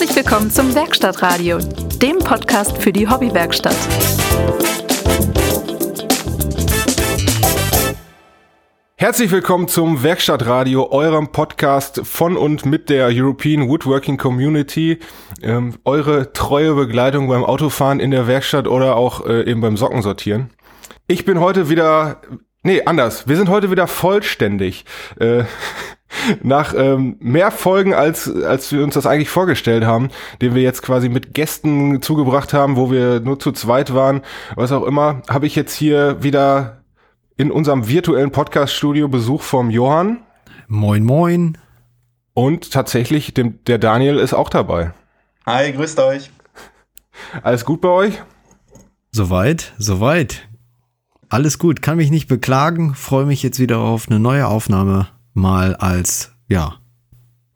Herzlich willkommen zum Werkstattradio, dem Podcast für die Hobbywerkstatt. Herzlich willkommen zum Werkstattradio, eurem Podcast von und mit der European Woodworking Community. Ähm, eure treue Begleitung beim Autofahren in der Werkstatt oder auch äh, eben beim Sockensortieren. Ich bin heute wieder, nee, anders. Wir sind heute wieder vollständig. Äh, nach ähm, mehr Folgen, als, als wir uns das eigentlich vorgestellt haben, den wir jetzt quasi mit Gästen zugebracht haben, wo wir nur zu zweit waren, was auch immer, habe ich jetzt hier wieder in unserem virtuellen Podcast-Studio Besuch vom Johann. Moin, moin. Und tatsächlich, dem, der Daniel ist auch dabei. Hi, grüßt euch. Alles gut bei euch? Soweit, soweit. Alles gut, kann mich nicht beklagen. Freue mich jetzt wieder auf eine neue Aufnahme, mal als, ja,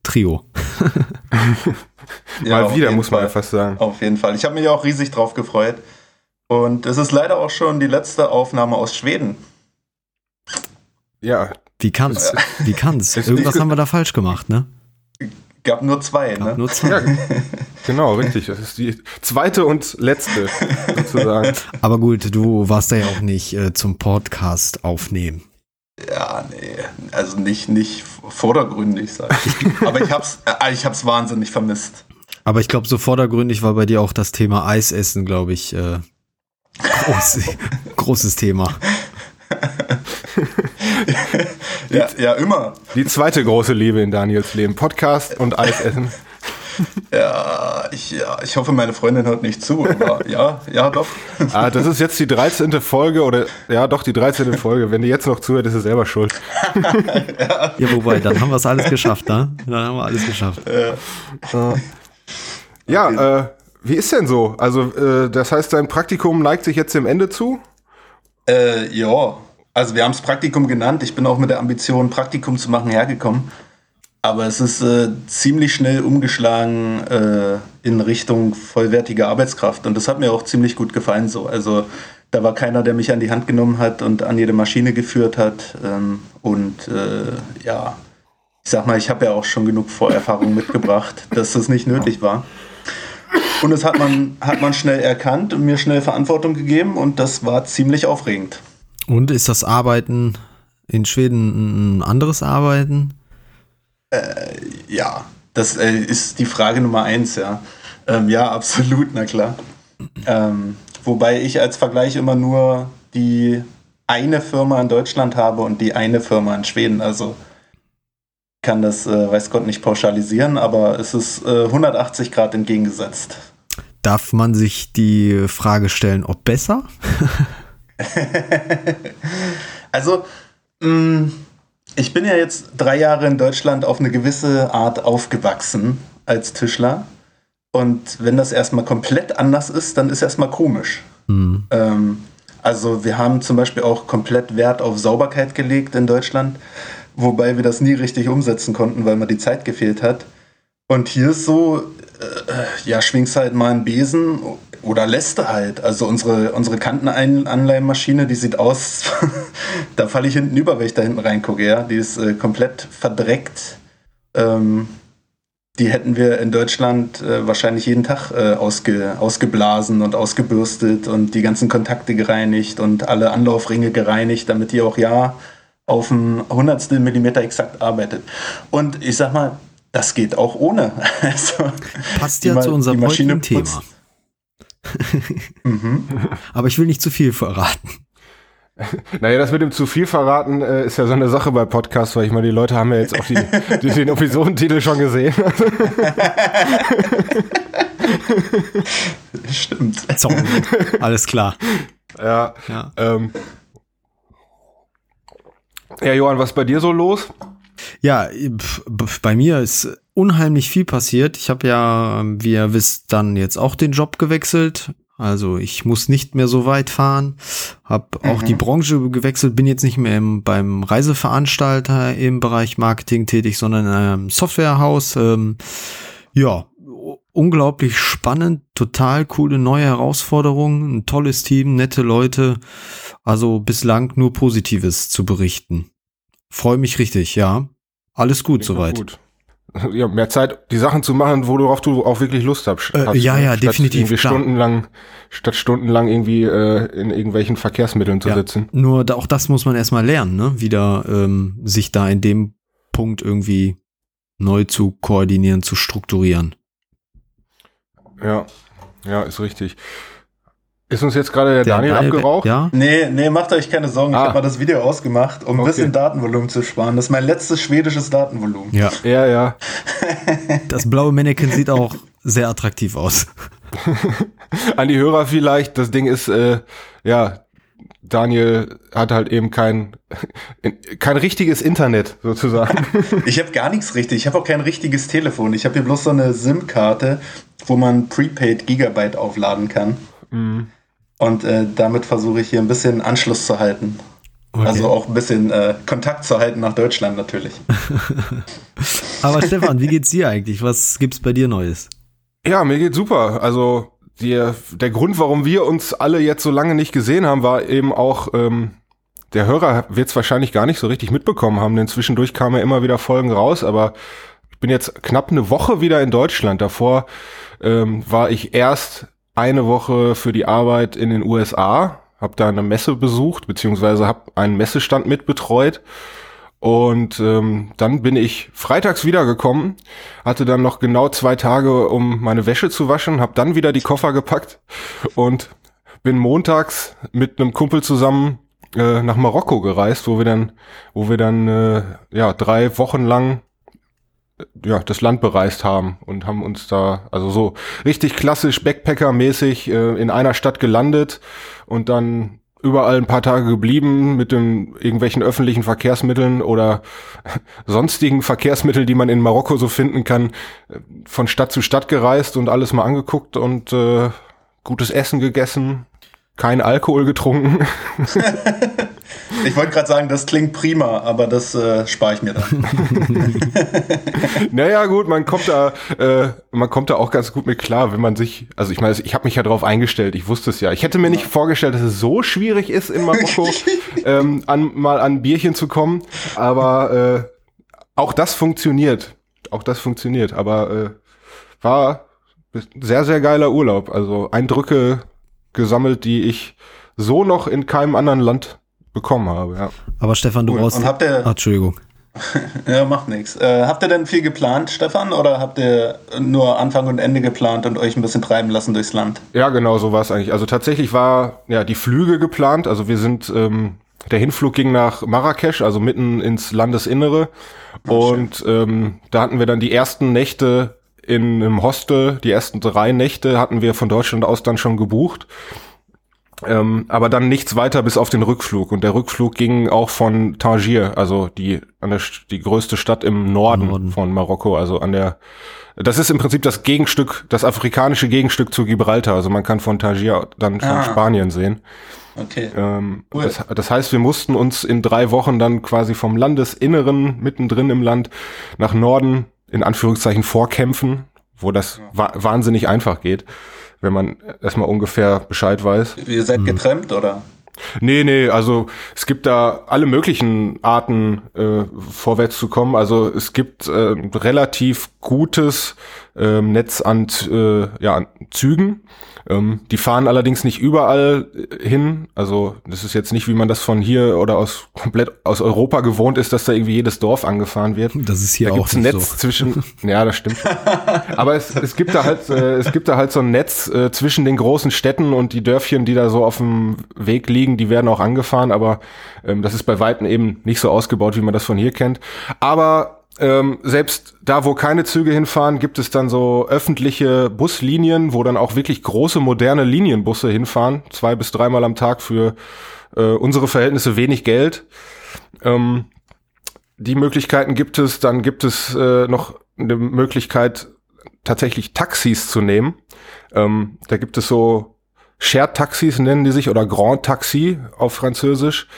Trio. ja, mal wieder, muss man Fall. einfach sagen. Auf jeden Fall. Ich habe mich auch riesig drauf gefreut. Und es ist leider auch schon die letzte Aufnahme aus Schweden. Ja. Wie kann's? Wie kann's? Irgendwas haben wir da falsch gemacht, ne? Gab nur zwei, Gab ne? Nur zwei. Ja, genau, richtig. Das ist die zweite und letzte, sozusagen. Aber gut, du warst da ja auch nicht äh, zum Podcast aufnehmen. Ja, nee, also nicht, nicht vordergründig, sag ich. Aber ich hab's, äh, ich hab's wahnsinnig vermisst. Aber ich glaube, so vordergründig war bei dir auch das Thema Eisessen, glaube ich, äh, groß, großes Thema. ja, ja, immer. Die zweite große Liebe in Daniels Leben. Podcast und Eisessen. Ja, ich, ja, ich hoffe, meine Freundin hört nicht zu, aber ja, ja, doch. Ah, das ist jetzt die 13. Folge oder ja, doch die 13. Folge. Wenn die jetzt noch zuhört, ist sie selber schuld. ja. ja, wobei, dann haben wir es alles geschafft, ne? Dann haben wir alles geschafft. Ja, ja äh, wie ist denn so? Also, äh, das heißt, dein Praktikum neigt sich jetzt dem Ende zu? Äh, ja, also wir haben es Praktikum genannt. Ich bin auch mit der Ambition, Praktikum zu machen, hergekommen. Aber es ist äh, ziemlich schnell umgeschlagen äh, in Richtung vollwertige Arbeitskraft. Und das hat mir auch ziemlich gut gefallen so. Also da war keiner, der mich an die Hand genommen hat und an jede Maschine geführt hat. Ähm, und äh, ja, ich sag mal, ich habe ja auch schon genug Vorerfahrung mitgebracht, dass das nicht nötig war. Und das hat man, hat man schnell erkannt und mir schnell Verantwortung gegeben und das war ziemlich aufregend. Und ist das Arbeiten in Schweden ein anderes Arbeiten? Äh, ja, das äh, ist die Frage Nummer eins, ja. Ähm, ja, absolut, na klar. Ähm, wobei ich als Vergleich immer nur die eine Firma in Deutschland habe und die eine Firma in Schweden. Also kann das, äh, weiß Gott, nicht pauschalisieren, aber es ist 180 Grad entgegengesetzt. Darf man sich die Frage stellen, ob besser? also, mh, mm, ich bin ja jetzt drei Jahre in Deutschland auf eine gewisse Art aufgewachsen als Tischler. Und wenn das erstmal komplett anders ist, dann ist erstmal komisch. Mhm. Ähm, also wir haben zum Beispiel auch komplett Wert auf Sauberkeit gelegt in Deutschland, wobei wir das nie richtig umsetzen konnten, weil mir die Zeit gefehlt hat. Und hier ist so, äh, ja, schwingst halt mal einen Besen oder Läste halt. Also unsere, unsere Kantenanleihmaschine, die sieht aus, da falle ich hinten über, wenn ich da hinten reingucke, ja. Die ist äh, komplett verdreckt. Ähm, die hätten wir in Deutschland äh, wahrscheinlich jeden Tag äh, ausge, ausgeblasen und ausgebürstet und die ganzen Kontakte gereinigt und alle Anlaufringe gereinigt, damit die auch ja auf ein Hundertstel Millimeter exakt arbeitet. Und ich sag mal, das geht auch ohne. Also, Passt ja zu unserem heutigen Thema. Mhm. Aber ich will nicht zu viel verraten. Naja, das mit dem zu viel verraten äh, ist ja so eine Sache bei Podcasts, weil ich meine, die Leute haben ja jetzt auch die, die, den Episodentitel schon gesehen. Stimmt. Sorry. Alles klar. Ja. Ja. Ähm. ja, Johann, was ist bei dir so los? Ja, bei mir ist unheimlich viel passiert. Ich habe ja, wie ihr wisst, dann jetzt auch den Job gewechselt. Also ich muss nicht mehr so weit fahren, habe mhm. auch die Branche gewechselt, bin jetzt nicht mehr im, beim Reiseveranstalter im Bereich Marketing tätig, sondern in einem Softwarehaus. Ähm, ja, unglaublich spannend, total coole neue Herausforderungen, ein tolles Team, nette Leute. Also bislang nur Positives zu berichten. Freue mich richtig, ja. Alles gut soweit. Gut. ja, mehr Zeit, die Sachen zu machen, worauf du auch wirklich Lust hast. Äh, ja, ja, statt definitiv, Irgendwie klar. stundenlang, statt stundenlang irgendwie äh, in irgendwelchen Verkehrsmitteln zu Ja, sitzen. Nur da, auch das muss man erstmal lernen, ne? Wieder ähm, sich da in dem Punkt irgendwie neu zu koordinieren, zu strukturieren. Ja, ja, ist richtig. Ist uns jetzt gerade der, Daniel abgeraucht? Ja. Nee, nee, macht euch keine Sorgen. Ich Ah. habe mal das Video ausgemacht, um ein Okay. bisschen Datenvolumen zu sparen. Das ist mein letztes schwedisches Datenvolumen. Ja. Ja, ja. Das blaue Mannequin sieht auch sehr attraktiv aus. An die Hörer vielleicht, das Ding ist, äh, ja, Daniel hat halt eben kein, kein richtiges Internet sozusagen. Ich habe gar nichts richtig. Ich habe auch kein richtiges Telefon. Ich habe hier bloß so eine SIM-Karte, wo man Prepaid Gigabyte aufladen kann. Mhm. Und äh, damit versuche ich hier ein bisschen Anschluss zu halten. Okay. Also auch ein bisschen äh, Kontakt zu halten nach Deutschland natürlich. Aber Stefan, wie geht's dir eigentlich? Was gibt's bei dir Neues? Ja, mir geht's super. Also der, der Grund, warum wir uns alle jetzt so lange nicht gesehen haben, war eben auch, ähm, der Hörer wird es wahrscheinlich gar nicht so richtig mitbekommen haben, denn zwischendurch kamen ja immer wieder Folgen raus, aber ich bin jetzt knapp eine Woche wieder in Deutschland. Davor ähm, war ich erst eine Woche für die Arbeit in den USA, habe da eine Messe besucht, beziehungsweise habe einen Messestand mitbetreut. Und ähm, dann bin ich freitags wiedergekommen, hatte dann noch genau zwei Tage, um meine Wäsche zu waschen, habe dann wieder die Koffer gepackt und bin montags mit einem Kumpel zusammen äh, nach Marokko gereist, wo wir dann, wo wir dann äh, ja drei Wochen lang ja das Land bereist haben und haben uns da also so richtig klassisch Backpacker-mäßig äh, in einer Stadt gelandet und dann überall ein paar Tage geblieben mit den irgendwelchen öffentlichen Verkehrsmitteln oder sonstigen Verkehrsmitteln, die man in Marokko so finden kann, äh, von Stadt zu Stadt gereist und alles mal angeguckt und äh, gutes Essen gegessen, kein Alkohol getrunken. Ich wollte gerade sagen, das klingt prima, aber das äh, spare ich mir dann. naja, gut, man kommt da, äh, man kommt da auch ganz gut mit klar, wenn man sich, also ich meine, ich habe mich ja darauf eingestellt, ich wusste es ja. Ich hätte mir nicht vorgestellt, dass es so schwierig ist, in Marokko ähm, an, mal an ein Bierchen zu kommen, aber äh, auch das funktioniert. Auch das funktioniert, aber äh, war sehr, sehr geiler Urlaub. Also Eindrücke gesammelt, die ich so noch in keinem anderen Land bekommen habe, ja. Aber Stefan, du Cool. brauchst. Und habt ihr- Ah, Entschuldigung. Ja, macht nichts. Äh, habt ihr denn viel geplant, Stefan, oder habt ihr nur Anfang und Ende geplant und euch ein bisschen treiben lassen durchs Land? Ja, genau, so war es eigentlich. Also tatsächlich war ja die Flüge geplant. Also wir sind, ähm, der Hinflug ging nach Marrakesch, also mitten ins Landesinnere. und ähm, da hatten wir dann die ersten Nächte in einem Hostel. Die ersten drei Nächte hatten wir von Deutschland aus dann schon gebucht. Ähm, aber dann nichts weiter bis auf den Rückflug. Und der Rückflug ging auch von Tangier, also die, an der, die größte Stadt im Norden, Norden. von Marokko, also an der, das ist im Prinzip das Gegenstück, das afrikanische Gegenstück zu Gibraltar. Also man kann von Tangier dann schon Ah. Spanien sehen. Okay. Ähm, Cool. das, das heißt, wir mussten uns in drei Wochen dann quasi vom Landesinneren, mittendrin im Land, nach Norden, in Anführungszeichen, vorkämpfen, wo das wa wahnsinnig einfach geht, wenn man erstmal ungefähr Bescheid weiß. Ihr seid getrennt, oder? Nee, nee, also es gibt da alle möglichen Arten, äh, vorwärts zu kommen. Also es gibt äh, relativ gutes ähm, Netz an, äh, ja, an Zügen. Ähm, die fahren allerdings nicht überall äh, hin. Also das ist jetzt nicht, wie man das von hier oder aus komplett aus Europa gewohnt ist, dass da irgendwie jedes Dorf angefahren wird. Das ist hier da auch gibt's ein Netz so. zwischen. Ja, das stimmt. Aber es, es gibt da halt, äh, es gibt da halt so ein Netz äh, zwischen den großen Städten und die Dörfchen, die da so auf dem Weg liegen, die werden auch angefahren, aber ähm, das ist bei Weitem eben nicht so ausgebaut, wie man das von hier kennt. Aber ähm, selbst da, wo keine Züge hinfahren, gibt es dann so öffentliche Buslinien, wo dann auch wirklich große moderne Linienbusse hinfahren, zwei bis dreimal am Tag für äh, unsere Verhältnisse wenig Geld. Ähm, die Möglichkeiten gibt es. Dann gibt es äh, noch eine Möglichkeit, tatsächlich Taxis zu nehmen. Ähm, da gibt es so Shared-Taxis, nennen die sich, oder Grand Taxi auf Französisch.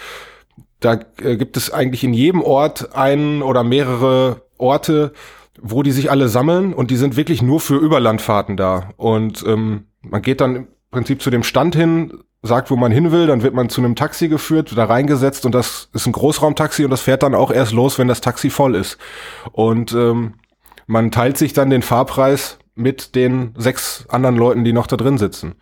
Da äh, gibt es eigentlich in jedem Ort einen oder mehrere Orte, wo die sich alle sammeln und die sind wirklich nur für Überlandfahrten da. Und ähm, man geht dann im Prinzip zu dem Stand hin, sagt, wo man hin will, dann wird man zu einem Taxi geführt, da reingesetzt und das ist ein Großraumtaxi und das fährt dann auch erst los, wenn das Taxi voll ist. Und ähm, man teilt sich dann den Fahrpreis mit den sechs anderen Leuten, die noch da drin sitzen.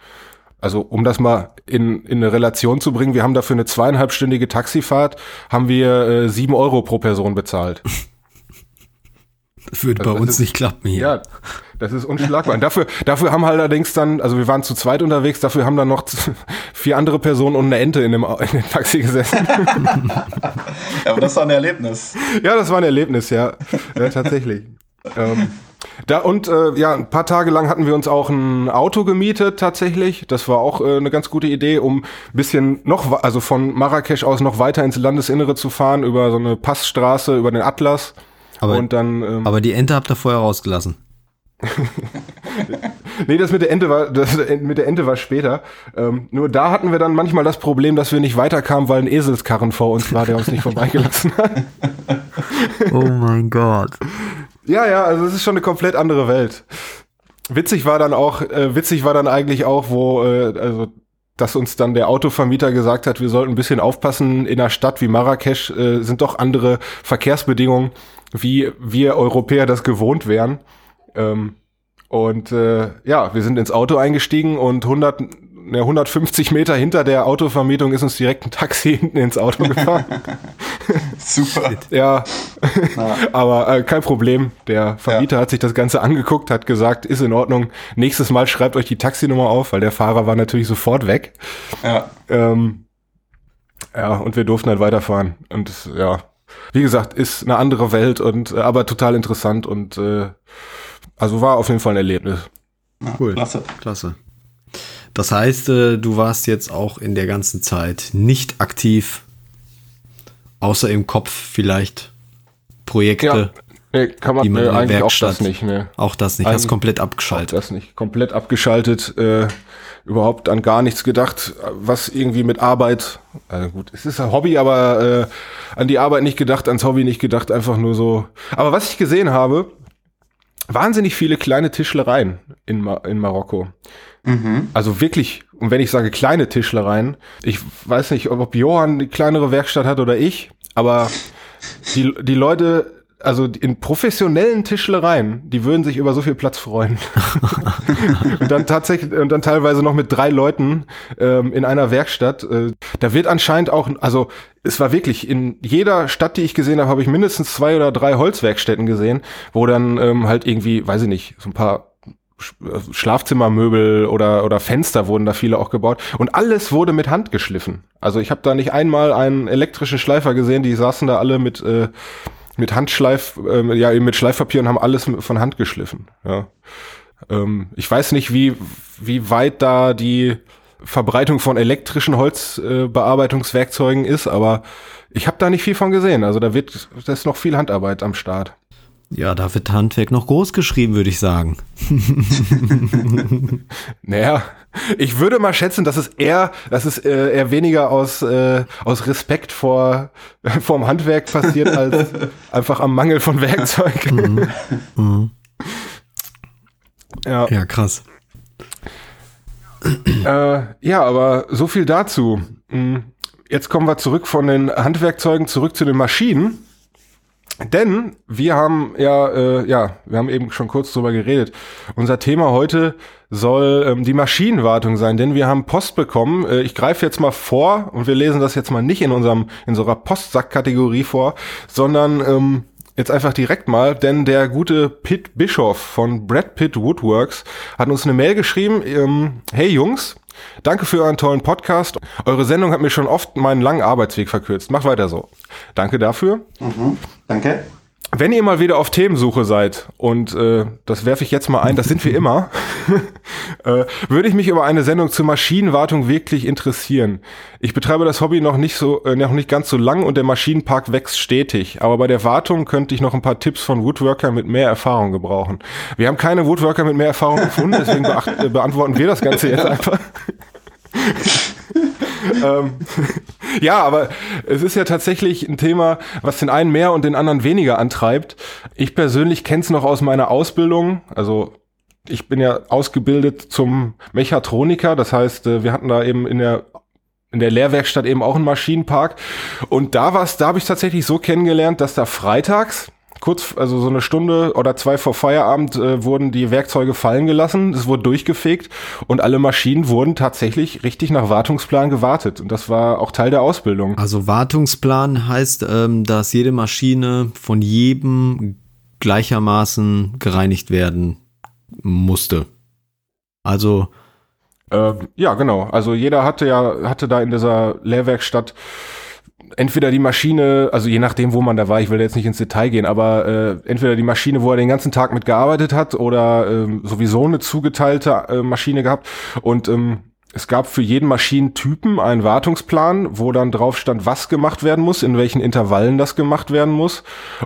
Also um das mal in, in eine Relation zu bringen, wir haben dafür eine zweieinhalbstündige Taxifahrt, haben wir äh, sieben Euro pro Person bezahlt. Das würde also bei uns ist, nicht klappen hier. Ja, das ist unschlagbar. Und dafür, dafür haben halt allerdings dann, also wir waren zu zweit unterwegs, dafür haben dann noch vier andere Personen und eine Ente in dem, in dem Taxi gesessen. ja, aber das war ein Erlebnis. Ja, das war ein Erlebnis, ja. ja tatsächlich. ähm, da und äh, ja, ein paar Tage lang hatten wir uns auch ein Auto gemietet tatsächlich. Das war auch äh, eine ganz gute Idee, um ein bisschen noch, also von Marrakesch aus noch weiter ins Landesinnere zu fahren über so eine Passstraße über den Atlas. Aber, und dann, ähm, aber die Ente habt ihr vorher rausgelassen. nee, das mit der Ente war, das mit der Ente war später. Ähm, nur da hatten wir dann manchmal das Problem, dass wir nicht weiterkamen, weil ein Eselskarren vor uns war, der uns nicht vorbeigelassen hat. oh mein Gott. Ja, ja, also es ist schon eine komplett andere Welt. Witzig war dann auch, äh, witzig war dann eigentlich auch, wo, äh, also dass uns dann der Autovermieter gesagt hat, wir sollten ein bisschen aufpassen, in einer Stadt wie Marrakesch äh, sind doch andere Verkehrsbedingungen, wie wir Europäer das gewohnt wären. Ähm, und äh, ja, wir sind ins Auto eingestiegen und 100, ne, 150 Meter hinter der Autovermietung ist uns direkt ein Taxi hinten ins Auto gefahren. Super. ja, ja. aber äh, kein Problem. Der Vermieter ja. hat sich das Ganze angeguckt, hat gesagt, ist in Ordnung. Nächstes Mal schreibt euch die Taxinummer auf, weil der Fahrer war natürlich sofort weg. Ja. Ähm, ja, und wir durften halt weiterfahren. Und ja, wie gesagt, ist eine andere Welt und äh, aber total interessant und äh, also war auf jeden Fall ein Erlebnis. Ja, cool. Klasse. Klasse. Das heißt, äh, du warst jetzt auch in der ganzen Zeit nicht aktiv, außer im Kopf vielleicht Projekte. Ja. Nee, kann man die man äh, eigentlich Werkstatt, auch das nicht mehr. Auch das nicht, hast komplett abgeschaltet. Auch das nicht, komplett abgeschaltet, äh, überhaupt an gar nichts gedacht, was irgendwie mit Arbeit, also gut, es ist ein Hobby, aber äh, an die Arbeit nicht gedacht, ans Hobby nicht gedacht, einfach nur so. Aber was ich gesehen habe, wahnsinnig viele kleine Tischlereien in, Ma in Marokko. Mhm. Also wirklich, und wenn ich sage kleine Tischlereien, ich weiß nicht, ob Johann die kleinere Werkstatt hat oder ich, aber die, die Leute also in professionellen Tischlereien, die würden sich über so viel Platz freuen. und dann tatsächlich, und dann teilweise noch mit drei Leuten ähm, in einer Werkstatt. Äh, da wird anscheinend auch, also es war wirklich, in jeder Stadt, die ich gesehen habe, habe ich mindestens zwei oder drei Holzwerkstätten gesehen, wo dann ähm, halt irgendwie, weiß ich nicht, so ein paar äh, Schlafzimmermöbel oder oder Fenster wurden da viele auch gebaut und alles wurde mit Hand geschliffen. Also ich habe da nicht einmal einen elektrischen Schleifer gesehen, die saßen da alle mit äh, mit Handschleif, ähm, ja eben mit Schleifpapier und haben alles von Hand geschliffen. Ja. Ähm, ich weiß nicht, wie, wie weit da die Verbreitung von elektrischen Holzbearbeitungswerkzeugen äh, ist, aber ich habe da nicht viel von gesehen. Also da wird, da ist noch viel Handarbeit am Start. Ja, da wird Handwerk noch groß geschrieben, würde ich sagen. naja, ich würde mal schätzen, dass es eher, dass es äh, eher weniger aus, äh, aus Respekt vor vorm Handwerk passiert, als einfach am Mangel von Werkzeug. Mhm. Mhm. Ja. ja, krass. Äh, ja, aber so viel dazu. Hm, jetzt kommen wir zurück von den Handwerkzeugen zurück zu den Maschinen. Denn wir haben ja, äh, ja, wir haben eben schon kurz drüber geredet. Unser Thema heute soll ähm, die Maschinenwartung sein, denn wir haben Post bekommen. Äh, ich greife jetzt mal vor und wir lesen das jetzt mal nicht in unserem in unserer Postsack-Kategorie vor, sondern ähm, jetzt einfach direkt mal, denn der gute Pitt Bischoff von Brad Pitt Woodworks hat uns eine Mail geschrieben. Ähm, hey Jungs, Danke für euren tollen Podcast. Eure Sendung hat mir schon oft meinen langen Arbeitsweg verkürzt. Macht weiter so. Danke dafür. Mhm, danke. Wenn ihr mal wieder auf Themensuche seid, und äh, das werfe ich jetzt mal ein, das sind wir immer, äh, würde ich mich über eine Sendung zur Maschinenwartung wirklich interessieren. Ich betreibe das Hobby noch nicht so, äh, noch nicht ganz so lang und der Maschinenpark wächst stetig. Aber bei der Wartung könnte ich noch ein paar Tipps von Woodworker mit mehr Erfahrung gebrauchen. Wir haben keine Woodworker mit mehr Erfahrung gefunden, deswegen äh, beantworten wir das Ganze jetzt einfach. ähm, ja, aber es ist ja tatsächlich ein Thema, was den einen mehr und den anderen weniger antreibt. Ich persönlich kenne es noch aus meiner Ausbildung. Also ich bin ja ausgebildet zum Mechatroniker. Das heißt, äh, wir hatten da eben in der in der Lehrwerkstatt eben auch einen Maschinenpark. Und da war es, da habe ich tatsächlich so kennengelernt, dass da freitags kurz, also so eine Stunde oder zwei vor Feierabend äh, wurden die Werkzeuge fallen gelassen, es wurde durchgefegt und alle Maschinen wurden tatsächlich richtig nach Wartungsplan gewartet. Und das war auch Teil der Ausbildung. Also Wartungsplan heißt, ähm, dass jede Maschine von jedem gleichermaßen gereinigt werden musste. Also äh, ja, genau. Also jeder hatte ja, hatte da in dieser Lehrwerkstatt entweder die Maschine, also je nachdem, wo man da war, ich will jetzt nicht ins Detail gehen, aber äh, entweder die Maschine, wo er den ganzen Tag mit gearbeitet hat, oder ähm, sowieso eine zugeteilte äh, Maschine gehabt. Und ähm, es gab für jeden Maschinentypen einen Wartungsplan, wo dann drauf stand, was gemacht werden muss, in welchen Intervallen das gemacht werden muss.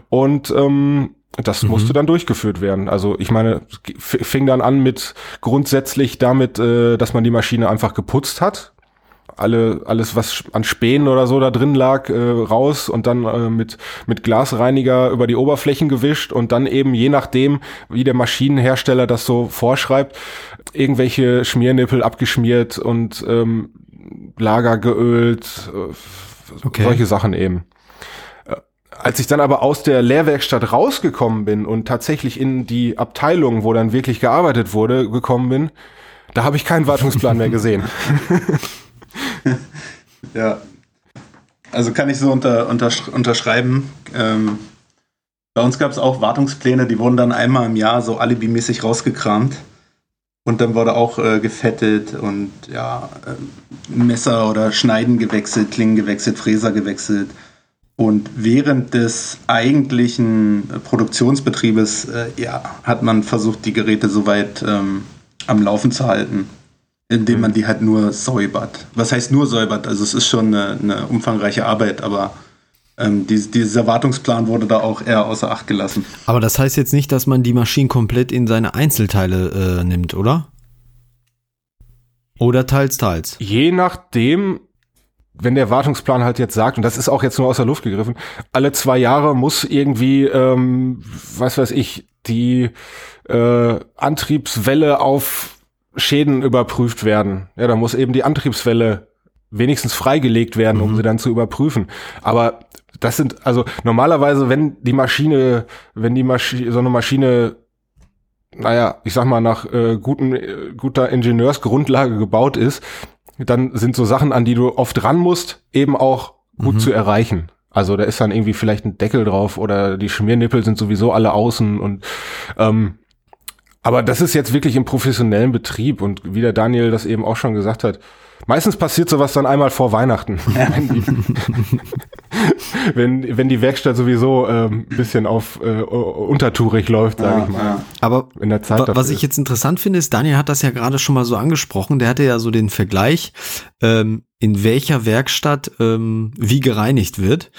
Und ähm, das mhm. musste dann durchgeführt werden. Also ich meine, fing dann an mit grundsätzlich damit, äh, dass man die Maschine einfach geputzt hat. Alle, alles, was an Spänen oder so da drin lag, äh, raus und dann äh, mit, mit Glasreiniger über die Oberflächen gewischt und dann eben je nachdem, wie der Maschinenhersteller das so vorschreibt, irgendwelche Schmiernippel abgeschmiert und ähm, Lager geölt, äh, okay. solche Sachen eben. Als ich dann aber aus der Lehrwerkstatt rausgekommen bin und tatsächlich in die Abteilung, wo dann wirklich gearbeitet wurde, gekommen bin, da habe ich keinen Wartungsplan mehr gesehen. ja. Also kann ich so unter, unter, unterschreiben. Ähm, bei uns gab es auch Wartungspläne, die wurden dann einmal im Jahr so alibimäßig rausgekramt. Und dann wurde auch äh, gefettet und ja, äh, Messer oder Schneiden gewechselt, Klingen gewechselt, Fräser gewechselt. Und während des eigentlichen Produktionsbetriebes äh, ja, hat man versucht, die Geräte soweit ähm, am Laufen zu halten, indem man mhm. die halt nur säubert. Was heißt nur säubert? Also es ist schon eine, eine umfangreiche Arbeit, aber ähm, die, dieser Wartungsplan wurde da auch eher außer Acht gelassen. Aber das heißt jetzt nicht, dass man die Maschinen komplett in seine Einzelteile äh, nimmt, oder? Oder teils, teils? Je nachdem, wenn der Wartungsplan halt jetzt sagt, und das ist auch jetzt nur aus der Luft gegriffen, alle zwei Jahre muss irgendwie, ähm, was weiß ich, die äh, Antriebswelle auf Schäden überprüft werden. Ja, da muss eben die Antriebswelle wenigstens freigelegt werden, um mhm. sie dann zu überprüfen. Aber das sind, also normalerweise, wenn die Maschine, wenn die Maschine, so eine Maschine naja, ich sag mal, nach äh, guten, äh, guter Ingenieursgrundlage gebaut ist, dann sind so Sachen, an die du oft ran musst, eben auch gut mhm. zu erreichen. Also da ist dann irgendwie vielleicht ein Deckel drauf oder die Schmiernippel sind sowieso alle außen und ähm, aber das ist jetzt wirklich im professionellen Betrieb und wie der Daniel das eben auch schon gesagt hat, Meistens passiert sowas dann einmal vor Weihnachten. Ja. wenn, die, wenn, wenn, die, Werkstatt sowieso ähm, bisschen auf äh, untertourig läuft, sage ja, ich mal. Ja. Aber in der Zeit was ich jetzt interessant finde, ist, Daniel hat das ja gerade schon mal so angesprochen, der hatte ja so den Vergleich, ähm, in welcher Werkstatt ähm, wie gereinigt wird.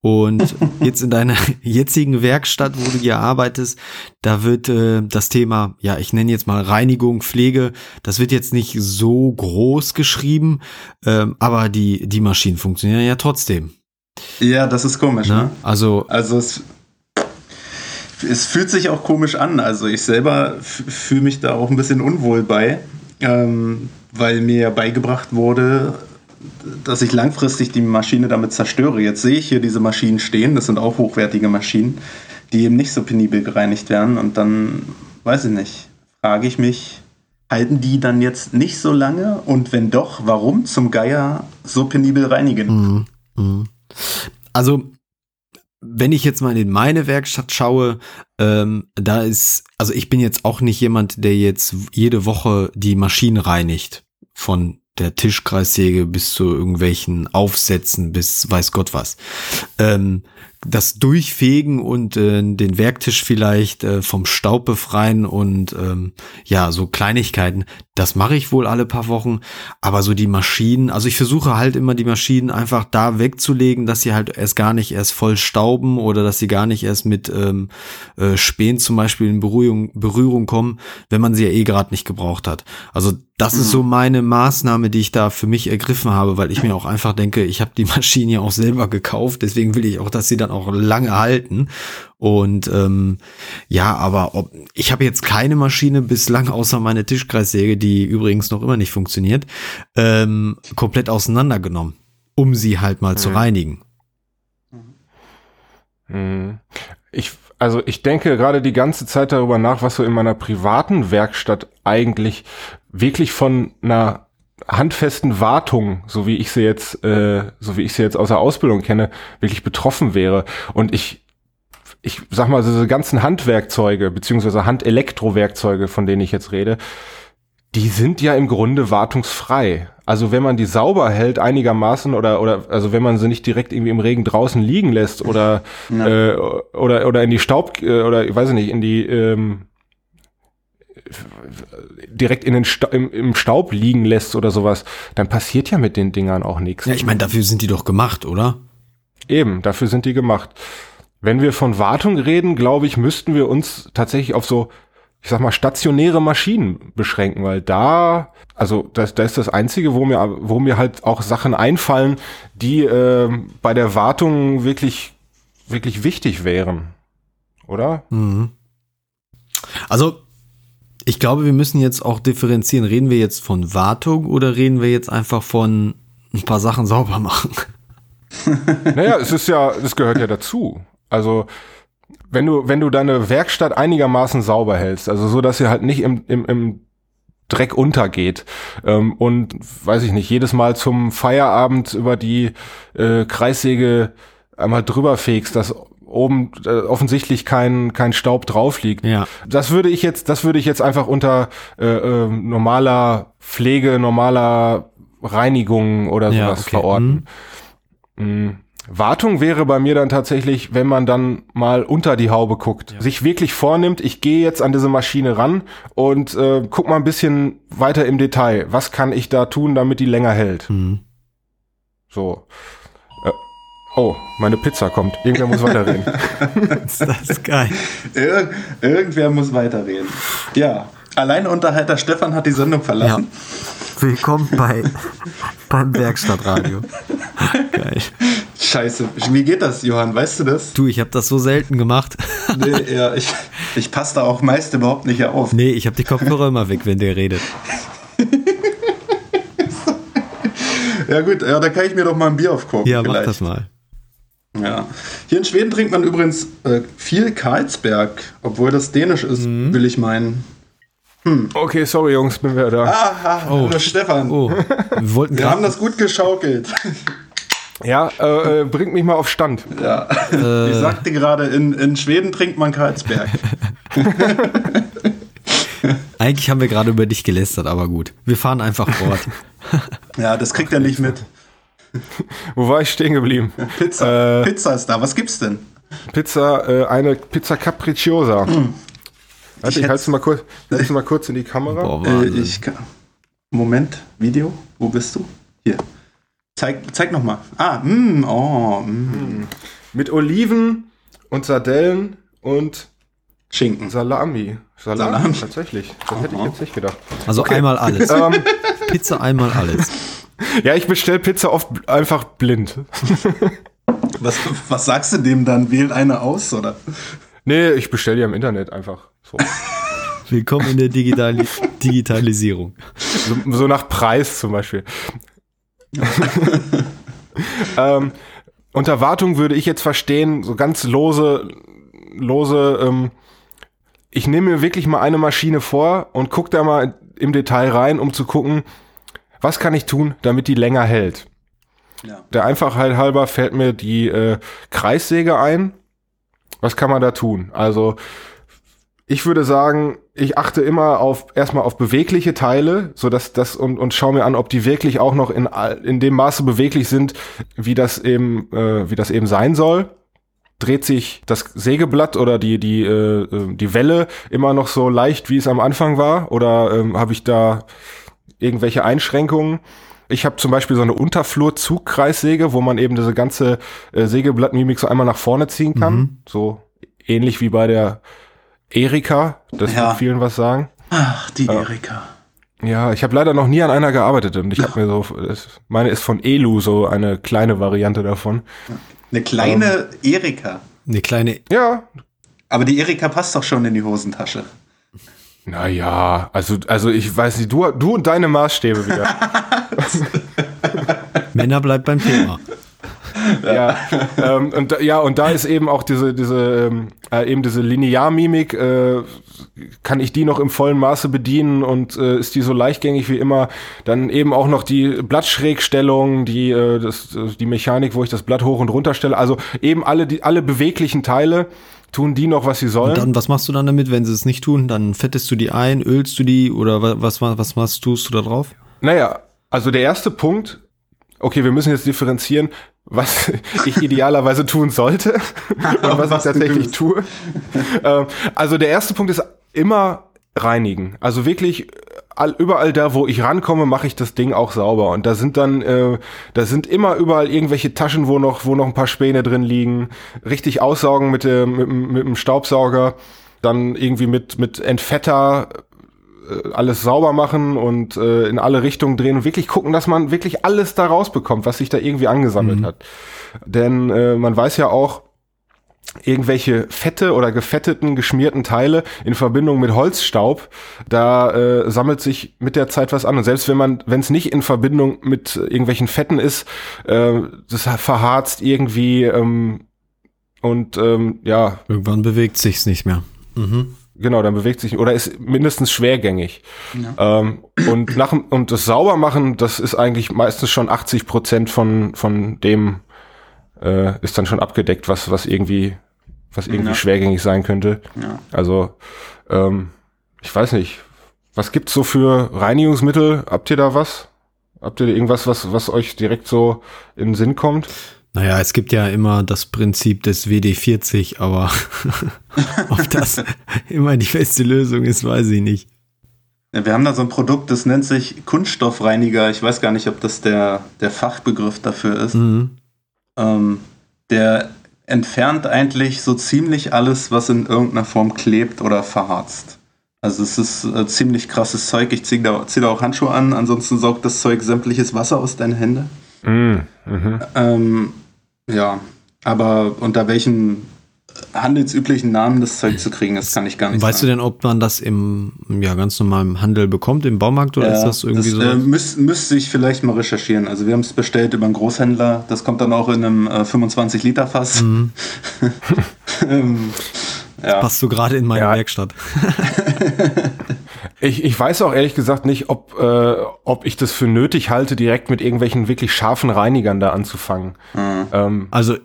Und jetzt in deiner jetzigen Werkstatt, wo du hier arbeitest, da wird äh, das Thema, ja, ich nenne jetzt mal Reinigung, Pflege, das wird jetzt nicht so groß geschrieben, ähm, aber die, die Maschinen funktionieren ja trotzdem. Ja, das ist komisch, ne? ne? Also, also es, es fühlt sich auch komisch an. Also ich selber fühle mich da auch ein bisschen unwohl bei, ähm, weil mir ja beigebracht wurde, dass ich langfristig die Maschine damit zerstöre. Jetzt sehe ich hier diese Maschinen stehen, das sind auch hochwertige Maschinen, die eben nicht so penibel gereinigt werden. Und dann, weiß ich nicht, frage ich mich, halten die dann jetzt nicht so lange? Und wenn doch, warum zum Geier so penibel reinigen? Mhm. Mhm. Also, wenn ich jetzt mal in meine Werkstatt schaue, ähm, da ist, also ich bin jetzt auch nicht jemand, der jetzt jede Woche die Maschinen reinigt von der Tischkreissäge bis zu irgendwelchen Aufsätzen bis weiß Gott was. Ähm, das Durchfegen und äh, den Werktisch vielleicht äh, vom Staub befreien und ähm, ja, so Kleinigkeiten, das mache ich wohl alle paar Wochen. Aber so die Maschinen, also ich versuche halt immer die Maschinen einfach da wegzulegen, dass sie halt erst gar nicht erst voll stauben oder dass sie gar nicht erst mit ähm, äh, Spähen zum Beispiel in Berührung, Berührung kommen, wenn man sie ja eh gerade nicht gebraucht hat. Also das ist so mhm. meine Maßnahme, die ich da für mich ergriffen habe, weil ich mir auch einfach denke, ich habe die Maschine ja auch selber gekauft, deswegen will ich auch, dass sie dann auch lange halten. Und ähm, ja, aber ob, ich habe jetzt keine Maschine bislang außer meine Tischkreissäge, die übrigens noch immer nicht funktioniert, ähm, komplett auseinandergenommen, um sie halt mal mhm. zu reinigen. Mhm. Ich also ich denke gerade die ganze Zeit darüber nach, was so in meiner privaten Werkstatt eigentlich wirklich von einer handfesten Wartung, so wie ich sie jetzt, äh, so wie ich sie jetzt aus der Ausbildung kenne, wirklich betroffen wäre. Und ich, ich sag mal, diese ganzen Handwerkzeuge, beziehungsweise Handelektrowerkzeuge, von denen ich jetzt rede, die sind ja im Grunde wartungsfrei. Also wenn man die sauber hält einigermaßen oder oder also wenn man sie nicht direkt irgendwie im Regen draußen liegen lässt oder äh, oder oder in die Staub äh, oder ich weiß nicht in die ähm, direkt in den Sta im, im Staub liegen lässt oder sowas, dann passiert ja mit den Dingern auch nichts. Ja, ich meine, dafür sind die doch gemacht, oder? Eben, dafür sind die gemacht. Wenn wir von Wartung reden, glaube ich, müssten wir uns tatsächlich auf so, ich sag mal, stationäre Maschinen beschränken, weil da, also das, das ist das Einzige, wo mir, wo mir halt auch Sachen einfallen, die äh, bei der Wartung wirklich, wirklich wichtig wären. Oder? Mhm. Also, ich glaube, wir müssen jetzt auch differenzieren. Reden wir jetzt von Wartung oder reden wir jetzt einfach von ein paar Sachen sauber machen? naja, es ist ja, es gehört ja dazu. Also, wenn du, wenn du deine Werkstatt einigermaßen sauber hältst, also so, dass sie halt nicht im, im, im Dreck untergeht ähm, und weiß ich nicht, jedes Mal zum Feierabend über die äh, Kreissäge einmal drüber fegst, dass oben äh, offensichtlich kein kein Staub drauf liegt. Ja. Das würde ich jetzt, das würde ich jetzt einfach unter äh, äh, normaler Pflege, normaler Reinigung oder Ja, sowas okay. verorten. Mm. Wartung wäre bei mir dann tatsächlich, wenn man dann mal unter die Haube guckt, sich wirklich vornimmt, ich gehe jetzt an diese Maschine ran und äh, guck mal ein bisschen weiter im Detail. Was kann ich da tun, damit die länger hält? Mhm. So. Oh, meine Pizza kommt. Irgendwer muss weiterreden. Das ist geil. Ir irgendwer muss weiterreden. Ja, Alleinunterhalter Stefan hat die Sendung verlassen. Willkommen bei beim Werkstattradio. Geil. Scheiße. Wie geht das, Johann? Weißt du das? Du, ich habe das so selten gemacht. Nee, ja, ich, ich passe da auch meist überhaupt nicht auf. Nee, ich habe die Kopfhörer immer weg, wenn der redet. Ja gut, ja, da kann ich mir doch mal ein Bier aufkochen. Ja, mach vielleicht. das mal. Ja. Hier in Schweden trinkt man übrigens äh, viel Karlsberg, obwohl das dänisch ist, Mhm. will ich meinen. Okay, sorry Jungs, bin wieder da. Aha, hallo Stefan. Oh, wir wollten Wir haben das gut geschaukelt. Ja, äh, äh, bringt mich mal auf Stand. Ja. Äh. Ich sagte gerade, in, in Schweden trinkt man Karlsberg. eigentlich haben wir gerade über dich gelästert, aber gut. Wir fahren einfach fort. Ja, das kriegt er nicht mit. Wo war ich stehen geblieben? Pizza. Äh, Pizza ist da. Was gibt's denn? Pizza, äh, eine Pizza Capricciosa. Warte, ich, hätt's- halte mal kurz, mal kurz in die Kamera. Boah, Äh, ich kann, Moment, Video. Wo bist du? Hier. Zeig, zeig noch mal. Ah, mm, oh, mm. Mit Oliven und Sardellen und Schinken. Salami. Salami, Salami. tatsächlich. Das hätte ich jetzt nicht gedacht. also einmal alles. Ähm, Pizza einmal alles. Ja, ich bestelle Pizza oft einfach blind. Was, was sagst du dem dann? Wähl eine aus, oder? Nee, ich bestelle die im Internet einfach. So, Willkommen in der Digitali Digitalisierung. so, so nach Preis zum Beispiel. ähm, unter Wartung würde ich jetzt verstehen, so ganz lose, lose, ähm, ich nehme mir wirklich mal eine Maschine vor und gucke da mal im Detail rein, um zu gucken, was kann ich tun, damit die länger hält. Ja. Der Einfachheit halber fällt mir die äh, Kreissäge ein. Was kann man da tun? Also ich würde sagen, ich achte immer auf erstmal auf bewegliche Teile, so dass das und, und schaue mir an, ob die wirklich auch noch in in dem Maße beweglich sind, wie das eben äh, wie das eben sein soll. Dreht sich das Sägeblatt oder die die äh, äh, die Welle immer noch so leicht, wie es am Anfang war, oder ähm, habe ich da irgendwelche Einschränkungen? Ich habe zum Beispiel so eine Unterflur-Zugkreissäge, wo man eben diese ganze äh, Sägeblattmimik so einmal nach vorne ziehen kann. Mhm. So ähnlich wie bei der Erika. Das Ja. wird vielen was sagen. Ach, die Erika. Ja, ich habe leider noch nie an einer gearbeitet und ich habe mir so, das, meine ist von Elu, so eine kleine Variante davon. Eine kleine Erika. Eine kleine. Ja, Aber die Erika passt doch schon in die Hosentasche. Naja, also, also ich weiß nicht, du, du und deine Maßstäbe wieder. Männer bleibt beim Thema. ja, ähm, und da- ja, und da ist eben auch diese, diese, ähm, äh, eben diese Linearmimik, äh, kann ich die noch im vollen Maße bedienen und äh, ist die so leichtgängig wie immer. Dann eben auch noch die Blattschrägstellung, die, äh, das, äh, die Mechanik, wo ich das Blatt hoch und runter stelle. Also eben alle, die, alle beweglichen Teile tun die noch, was sie sollen. Und dann, was machst du dann damit, wenn sie es nicht tun? Dann fettest du die ein, ölst du die oder wa- was, was, was, was tust du da drauf? Naja, also der erste Punkt, okay, wir müssen jetzt differenzieren, was ich idealerweise tun sollte und was, was ich tatsächlich tue. ähm, also der erste Punkt ist immer reinigen. Also wirklich all, überall da, wo ich rankomme, mache ich das Ding auch sauber. Und da sind dann, äh, da sind immer überall irgendwelche Taschen, wo noch, wo noch ein paar Späne drin liegen. Richtig aussaugen mit dem, mit, mit dem Staubsauger. Dann irgendwie mit, mit Entfetter äh, alles sauber machen und äh, in alle Richtungen drehen und wirklich gucken, dass man wirklich alles da rausbekommt, was sich da irgendwie angesammelt hat. Denn äh, man weiß ja auch, irgendwelche fette oder gefetteten, geschmierten Teile in Verbindung mit Holzstaub, da äh, sammelt sich mit der Zeit was an. Und selbst wenn man, wenn es nicht in Verbindung mit irgendwelchen Fetten ist, äh, das verharzt irgendwie ähm, und ähm, ja, Irgendwann bewegt sich's nicht mehr. Mhm. Genau, dann bewegt sich oder ist mindestens schwergängig. Ähm, und nach und das Saubermachen, das ist eigentlich meistens schon 80 Prozent von von dem äh, ist dann schon abgedeckt, was was irgendwie was irgendwie Ja. schwergängig sein könnte. Ja. Also ähm, ich weiß nicht, was gibt's so für Reinigungsmittel? Habt ihr da was? Habt ihr da irgendwas, was was euch direkt so in den Sinn kommt? Naja, es gibt ja immer das Prinzip des WD-40, aber ob das immer die beste Lösung ist, weiß ich nicht. Wir haben da so ein Produkt, das nennt sich Kunststoffreiniger. Ich weiß gar nicht, ob das der, der Fachbegriff dafür ist. Mhm. Ähm, der entfernt eigentlich so ziemlich alles, was in irgendeiner Form klebt oder verharzt. Also es ist äh, ziemlich krasses Zeug. Ich ziehe da, zieh da auch Handschuhe an, ansonsten saugt das Zeug sämtliches Wasser aus deinen Händen. Mm, mhm. Ähm, ja, aber unter welchen handelsüblichen Namen das Zeug zu kriegen, das kann ich gar nicht Weißt du sagen. denn, ob man das im ja, ganz normalen Handel bekommt, im Baumarkt oder ist das irgendwie so? Äh, müß, müsste ich vielleicht mal recherchieren. Also wir haben es bestellt über einen Großhändler. Das kommt dann auch in einem äh, 25-Liter-Fass. Mhm. ähm, ja. Passt du gerade in meine Ja. Werkstatt? Ich, ich weiß auch ehrlich gesagt nicht, ob, äh, ob ich das für nötig halte, direkt mit irgendwelchen wirklich scharfen Reinigern da anzufangen. Ähm, Also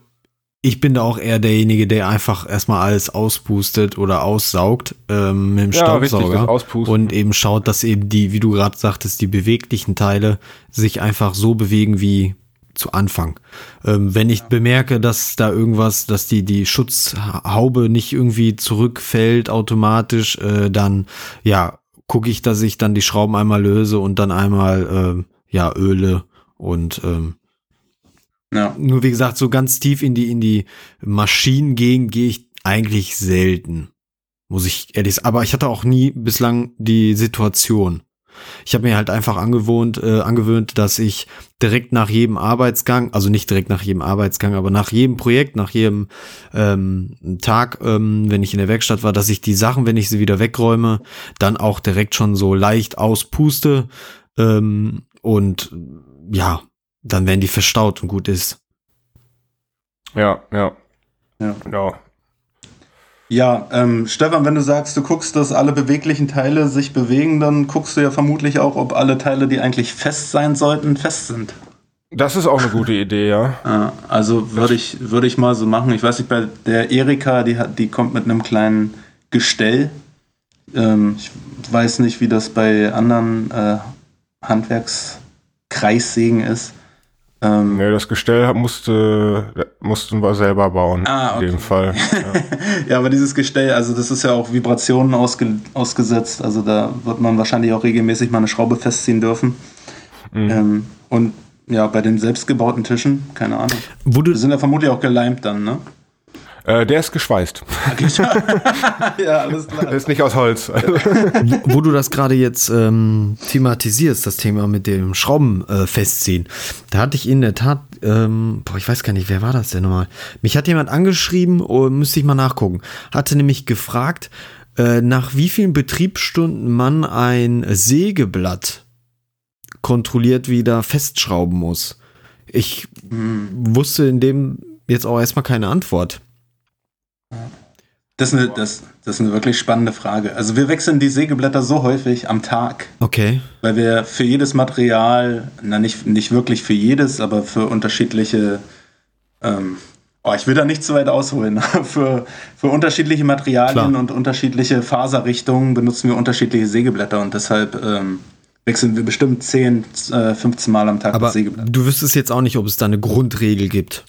ich bin da auch eher derjenige, der einfach erstmal alles auspustet oder aussaugt ähm, mit dem Ja, richtig, Staubsauger das Auspusten. und eben schaut, dass eben die, wie du gerade sagtest, die beweglichen Teile sich einfach so bewegen wie zu Anfang. Ähm, wenn ich bemerke, dass da irgendwas, dass die die Schutzhaube nicht irgendwie zurückfällt automatisch, äh, dann ja gucke ich, dass ich dann die Schrauben einmal löse und dann einmal ähm, ja öle und ähm, ja. nur wie gesagt, so ganz tief in die, in die Maschinen gehen, gehe ich eigentlich selten. Muss ich ehrlich sagen. Aber ich hatte auch nie bislang die Situation. Ich habe mir halt einfach angewohnt, äh, angewöhnt, dass ich direkt nach jedem Arbeitsgang, also nicht direkt nach jedem Arbeitsgang, aber nach jedem Projekt, nach jedem ähm, Tag, ähm, wenn ich in der Werkstatt war, dass ich die Sachen, wenn ich sie wieder wegräume, dann auch direkt schon so leicht auspuste ähm, und ja, dann werden die verstaut und gut ist. ja, ja. Ja. Ja. Ja, ähm, Stefan, wenn du sagst, du guckst, dass alle beweglichen Teile sich bewegen, dann guckst du ja vermutlich auch, ob alle Teile, die eigentlich fest sein sollten, fest sind. Das ist auch eine gute Idee, ja. Ja, also würde ich, würde ich mal so machen. Ich weiß nicht, bei der Erika, die, hat, die kommt mit einem kleinen Gestell. Ähm, ich weiß nicht, wie das bei anderen äh, Handwerkskreissägen ist. Ähm, Nee, das Gestell musste, mussten wir selber bauen. Ah, okay. In dem Fall. Ja. Ja, aber dieses Gestell, also das ist ja auch Vibrationen ausge ausgesetzt. Also da wird man wahrscheinlich auch regelmäßig mal eine Schraube festziehen dürfen. Mhm. Ähm, und ja, bei den selbstgebauten Tischen, keine Ahnung. Wo du, Die sind ja vermutlich auch geleimt dann, ne? Äh, der ist geschweißt. ja, alles klar. Der ist nicht aus Holz. wo, wo du das gerade jetzt ähm, thematisierst, das Thema mit dem Schrauben äh, festziehen, da hatte ich in der Tat, ähm, boah, ich weiß gar nicht, wer war das denn nochmal? Mich hat jemand angeschrieben, oh, müsste ich mal nachgucken, hatte nämlich gefragt, äh, nach wie vielen Betriebsstunden man ein Sägeblatt kontrolliert wieder festschrauben muss. Ich hm. wusste in dem jetzt auch erstmal keine Antwort. Das ist, eine, das, das ist eine wirklich spannende Frage. Also wir wechseln die Sägeblätter so häufig am Tag. Okay. Weil wir für jedes Material, na nicht, nicht wirklich für jedes, aber für unterschiedliche, ähm, oh, ich will da nicht zu weit ausholen, für, für unterschiedliche Materialien Klar. und unterschiedliche Faserrichtungen benutzen wir unterschiedliche Sägeblätter und deshalb ähm, wechseln wir bestimmt 10, äh, 15 Mal am Tag aber das Sägeblatt. Du wüsstest jetzt auch nicht, ob es da eine Grundregel gibt.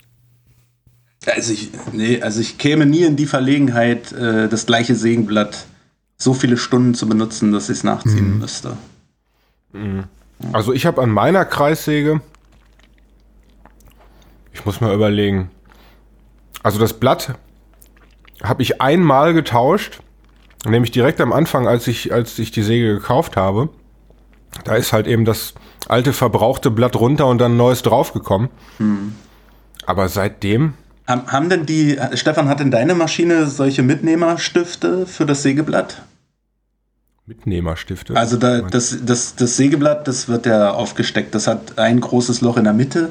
Also ich, nee, also ich käme nie in die Verlegenheit, äh, das gleiche Sägenblatt so viele Stunden zu benutzen, dass ich es nachziehen mhm. müsste. Mhm. Also ich habe an meiner Kreissäge, ich muss mal überlegen, also das Blatt habe ich einmal getauscht, nämlich direkt am Anfang, als ich, als ich die Säge gekauft habe. Da ist halt eben das alte verbrauchte Blatt runter und dann neues draufgekommen. Mhm. Aber seitdem haben denn die, Stefan, hat denn deine Maschine solche Mitnehmerstifte für das Sägeblatt? Mitnehmerstifte? Also da, das, das, das Sägeblatt, das wird ja aufgesteckt. Das hat ein großes Loch in der Mitte.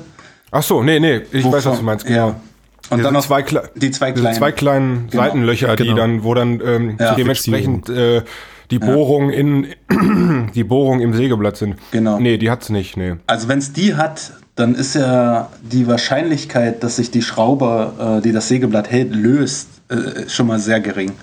Ach so, nee, nee, ich Wovon, weiß, was du meinst. Genau. Ja. Und dann noch zwei, die zwei kleinen, zwei kleinen genau. Seitenlöcher, die genau. dann, wo dann ähm, ja. dementsprechend äh, die Bohrung ja. in die Bohrung im Sägeblatt sind. Genau. Nee, die hat's nicht, nee. Also wenn es die hat, dann ist ja die Wahrscheinlichkeit, dass sich die Schraube, äh, die das Sägeblatt hält, löst, äh, schon mal sehr gering.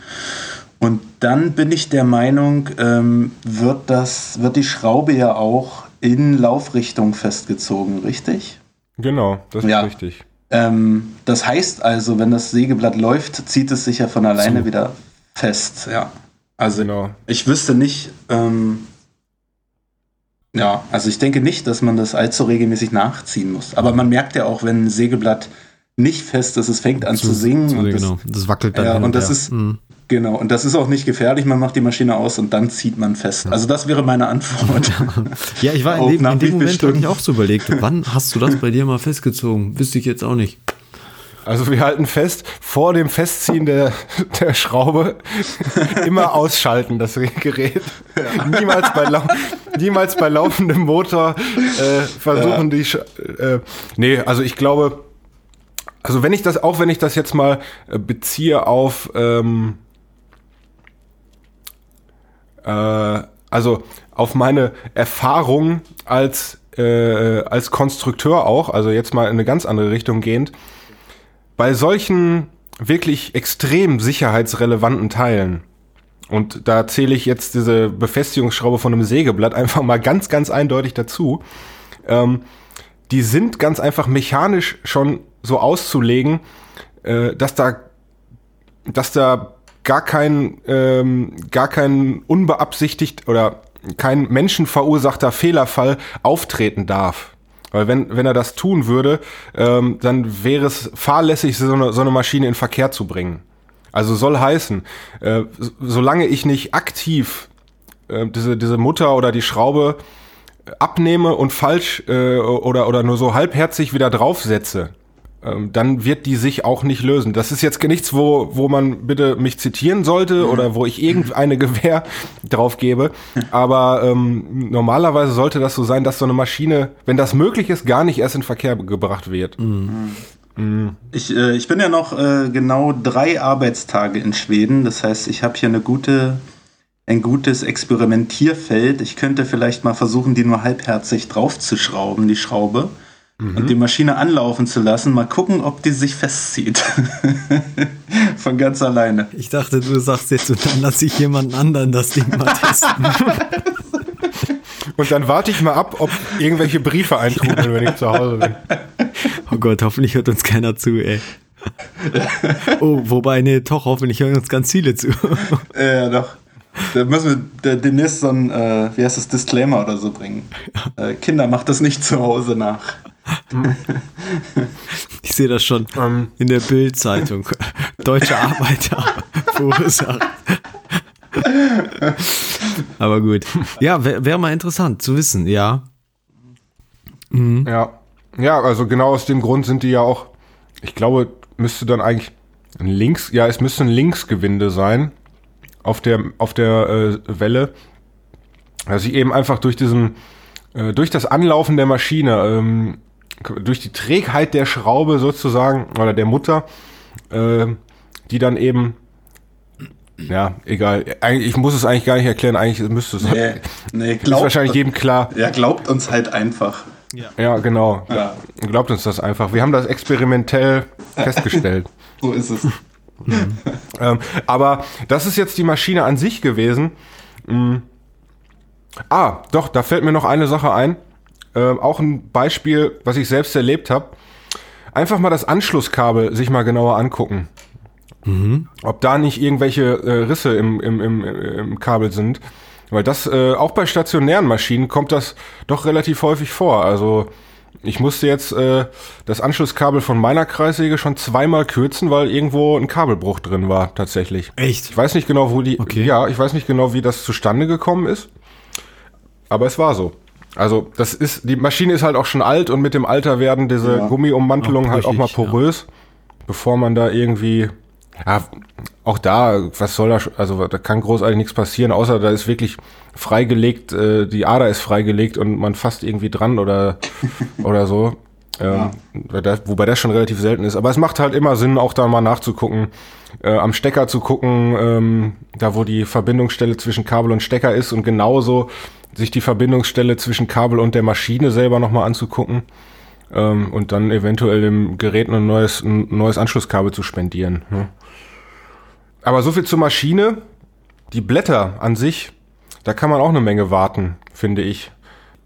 Und dann bin ich der Meinung, ähm, wird, das, wird die Schraube ja auch in Laufrichtung festgezogen, richtig? Genau, das ist ja. richtig. Ähm, das heißt also, wenn das Sägeblatt läuft, zieht es sich ja von alleine so. wieder fest, ja. Also genau. ich wüsste nicht, ähm, ja, also ich denke nicht, dass man das allzu regelmäßig nachziehen muss. Aber man merkt ja auch, wenn ein Sägeblatt nicht fest ist, es fängt an zu, zu singen. Zu, und genau, das, das wackelt dann. Ja, und, und das ist, mhm. genau, und das ist auch nicht gefährlich. Man macht die Maschine aus und dann zieht man fest. Also das wäre meine Antwort. ja, ich war in dem, in dem Moment, habe ich auch so überlegt, wann hast du das bei dir mal festgezogen? Wüsste ich jetzt auch nicht. Also wir halten fest, vor dem Festziehen der, der Schraube immer ausschalten, das Gerät. Ja. Niemals, bei niemals bei laufendem Motor äh, versuchen ja. die... Sch äh, nee, also ich glaube, also wenn ich das, auch wenn ich das jetzt mal äh, beziehe auf... Ähm, äh, also auf meine Erfahrung als, äh, als Konstrukteur auch, also jetzt mal in eine ganz andere Richtung gehend, bei solchen wirklich extrem sicherheitsrelevanten Teilen, und da zähle ich jetzt diese Befestigungsschraube von einem Sägeblatt einfach mal ganz, ganz eindeutig dazu, ähm, die sind ganz einfach mechanisch schon so auszulegen, äh, dass da, dass da gar kein, ähm, gar kein unbeabsichtigt oder kein menschenverursachter Fehlerfall auftreten darf. Weil wenn, wenn er das tun würde, ähm, dann wäre es fahrlässig, so eine, so eine Maschine in Verkehr zu bringen. Also soll heißen, äh, solange ich nicht aktiv äh, diese, diese Mutter oder die Schraube abnehme und falsch äh, oder, oder nur so halbherzig wieder draufsetze, ähm, dann wird die sich auch nicht lösen. Das ist jetzt nichts, wo, wo man bitte mich zitieren sollte mhm. oder wo ich irgendeine Gewähr drauf gebe. Aber ähm, normalerweise sollte das so sein, dass so eine Maschine, wenn das möglich ist, gar nicht erst in Verkehr gebracht wird. Mhm. Mhm. Ich, äh, ich bin ja noch äh, genau drei Arbeitstage in Schweden. Das heißt, ich habe hier eine gute, ein gutes Experimentierfeld. Ich könnte vielleicht mal versuchen, die nur halbherzig draufzuschrauben, die Schraube mhm. und die Maschine anlaufen zu lassen. Mal gucken, ob die sich festzieht. Von ganz alleine. Ich dachte, du sagst jetzt, und dann lasse ich jemanden anderen das Ding mal testen. Und dann warte ich mal ab, ob irgendwelche Briefe eintrudeln, wenn ich zu Hause bin. Oh Gott, hoffentlich hört uns keiner zu, ey. Oh, wobei, nee, doch, hoffentlich hören uns ganz viele zu. Ja, doch. Da müssen wir demnächst so ein, äh, wie heißt das, Disclaimer oder so bringen. Äh, Kinder, macht das nicht zu Hause nach. Ich sehe das schon um, ähm. in der Bild-Zeitung. Deutsche Arbeiter verursacht. Aber gut. Ja, wäre wär mal interessant zu wissen, ja. Mhm. Ja. Ja, also genau aus dem Grund sind die ja auch, ich glaube, müsste dann eigentlich ein Links, ja, es müsste ein Linksgewinde sein auf der, auf der äh, Welle. Dass ich eben einfach durch diesen, äh, durch das Anlaufen der Maschine ähm, durch die Trägheit der Schraube sozusagen oder der Mutter, äh, die dann eben ja, egal. Eigentlich, ich muss es eigentlich gar nicht erklären. Eigentlich müsste es. Nee, nee, ist wahrscheinlich jedem klar. Ja, glaubt uns halt einfach. Ja, ja genau. Ja. Glaubt uns das einfach. Wir haben das experimentell festgestellt. so ist es. Mhm. ähm, aber das ist jetzt die Maschine an sich gewesen. Mhm. Ah, doch, da fällt mir noch eine Sache ein. Ähm, auch ein Beispiel, was ich selbst erlebt habe. Einfach mal das Anschlusskabel sich mal genauer angucken. Mhm. Ob da nicht irgendwelche äh, Risse im, im, im, im Kabel sind. Weil das, äh, auch bei stationären Maschinen kommt das doch relativ häufig vor. Also ich musste jetzt äh, das Anschlusskabel von meiner Kreissäge schon zweimal kürzen, weil irgendwo ein Kabelbruch drin war, tatsächlich. Echt? Ich weiß nicht genau, wo die. Okay. Ja, ich weiß nicht genau, wie das zustande gekommen ist. Aber es war so. Also, das ist, die Maschine ist halt auch schon alt und mit dem Alter werden diese ja. Gummiummantelungen halt auch mal porös, ja. bevor man da irgendwie ja, auch da, was soll da, also da kann großartig nichts passieren, außer da ist wirklich freigelegt, äh, die Ader ist freigelegt und man fasst irgendwie dran oder, oder so. Ähm, ja. wobei das schon relativ selten ist. Aber es macht halt immer Sinn, auch da mal nachzugucken, äh, am Stecker zu gucken, ähm, da wo die Verbindungsstelle zwischen Kabel und Stecker ist und genauso sich die Verbindungsstelle zwischen Kabel und der Maschine selber nochmal anzugucken ähm, und dann eventuell dem Gerät ein neues, ein neues Anschlusskabel zu spendieren. Ne? Aber so viel zur Maschine. Die Blätter an sich, da kann man auch eine Menge warten, finde ich.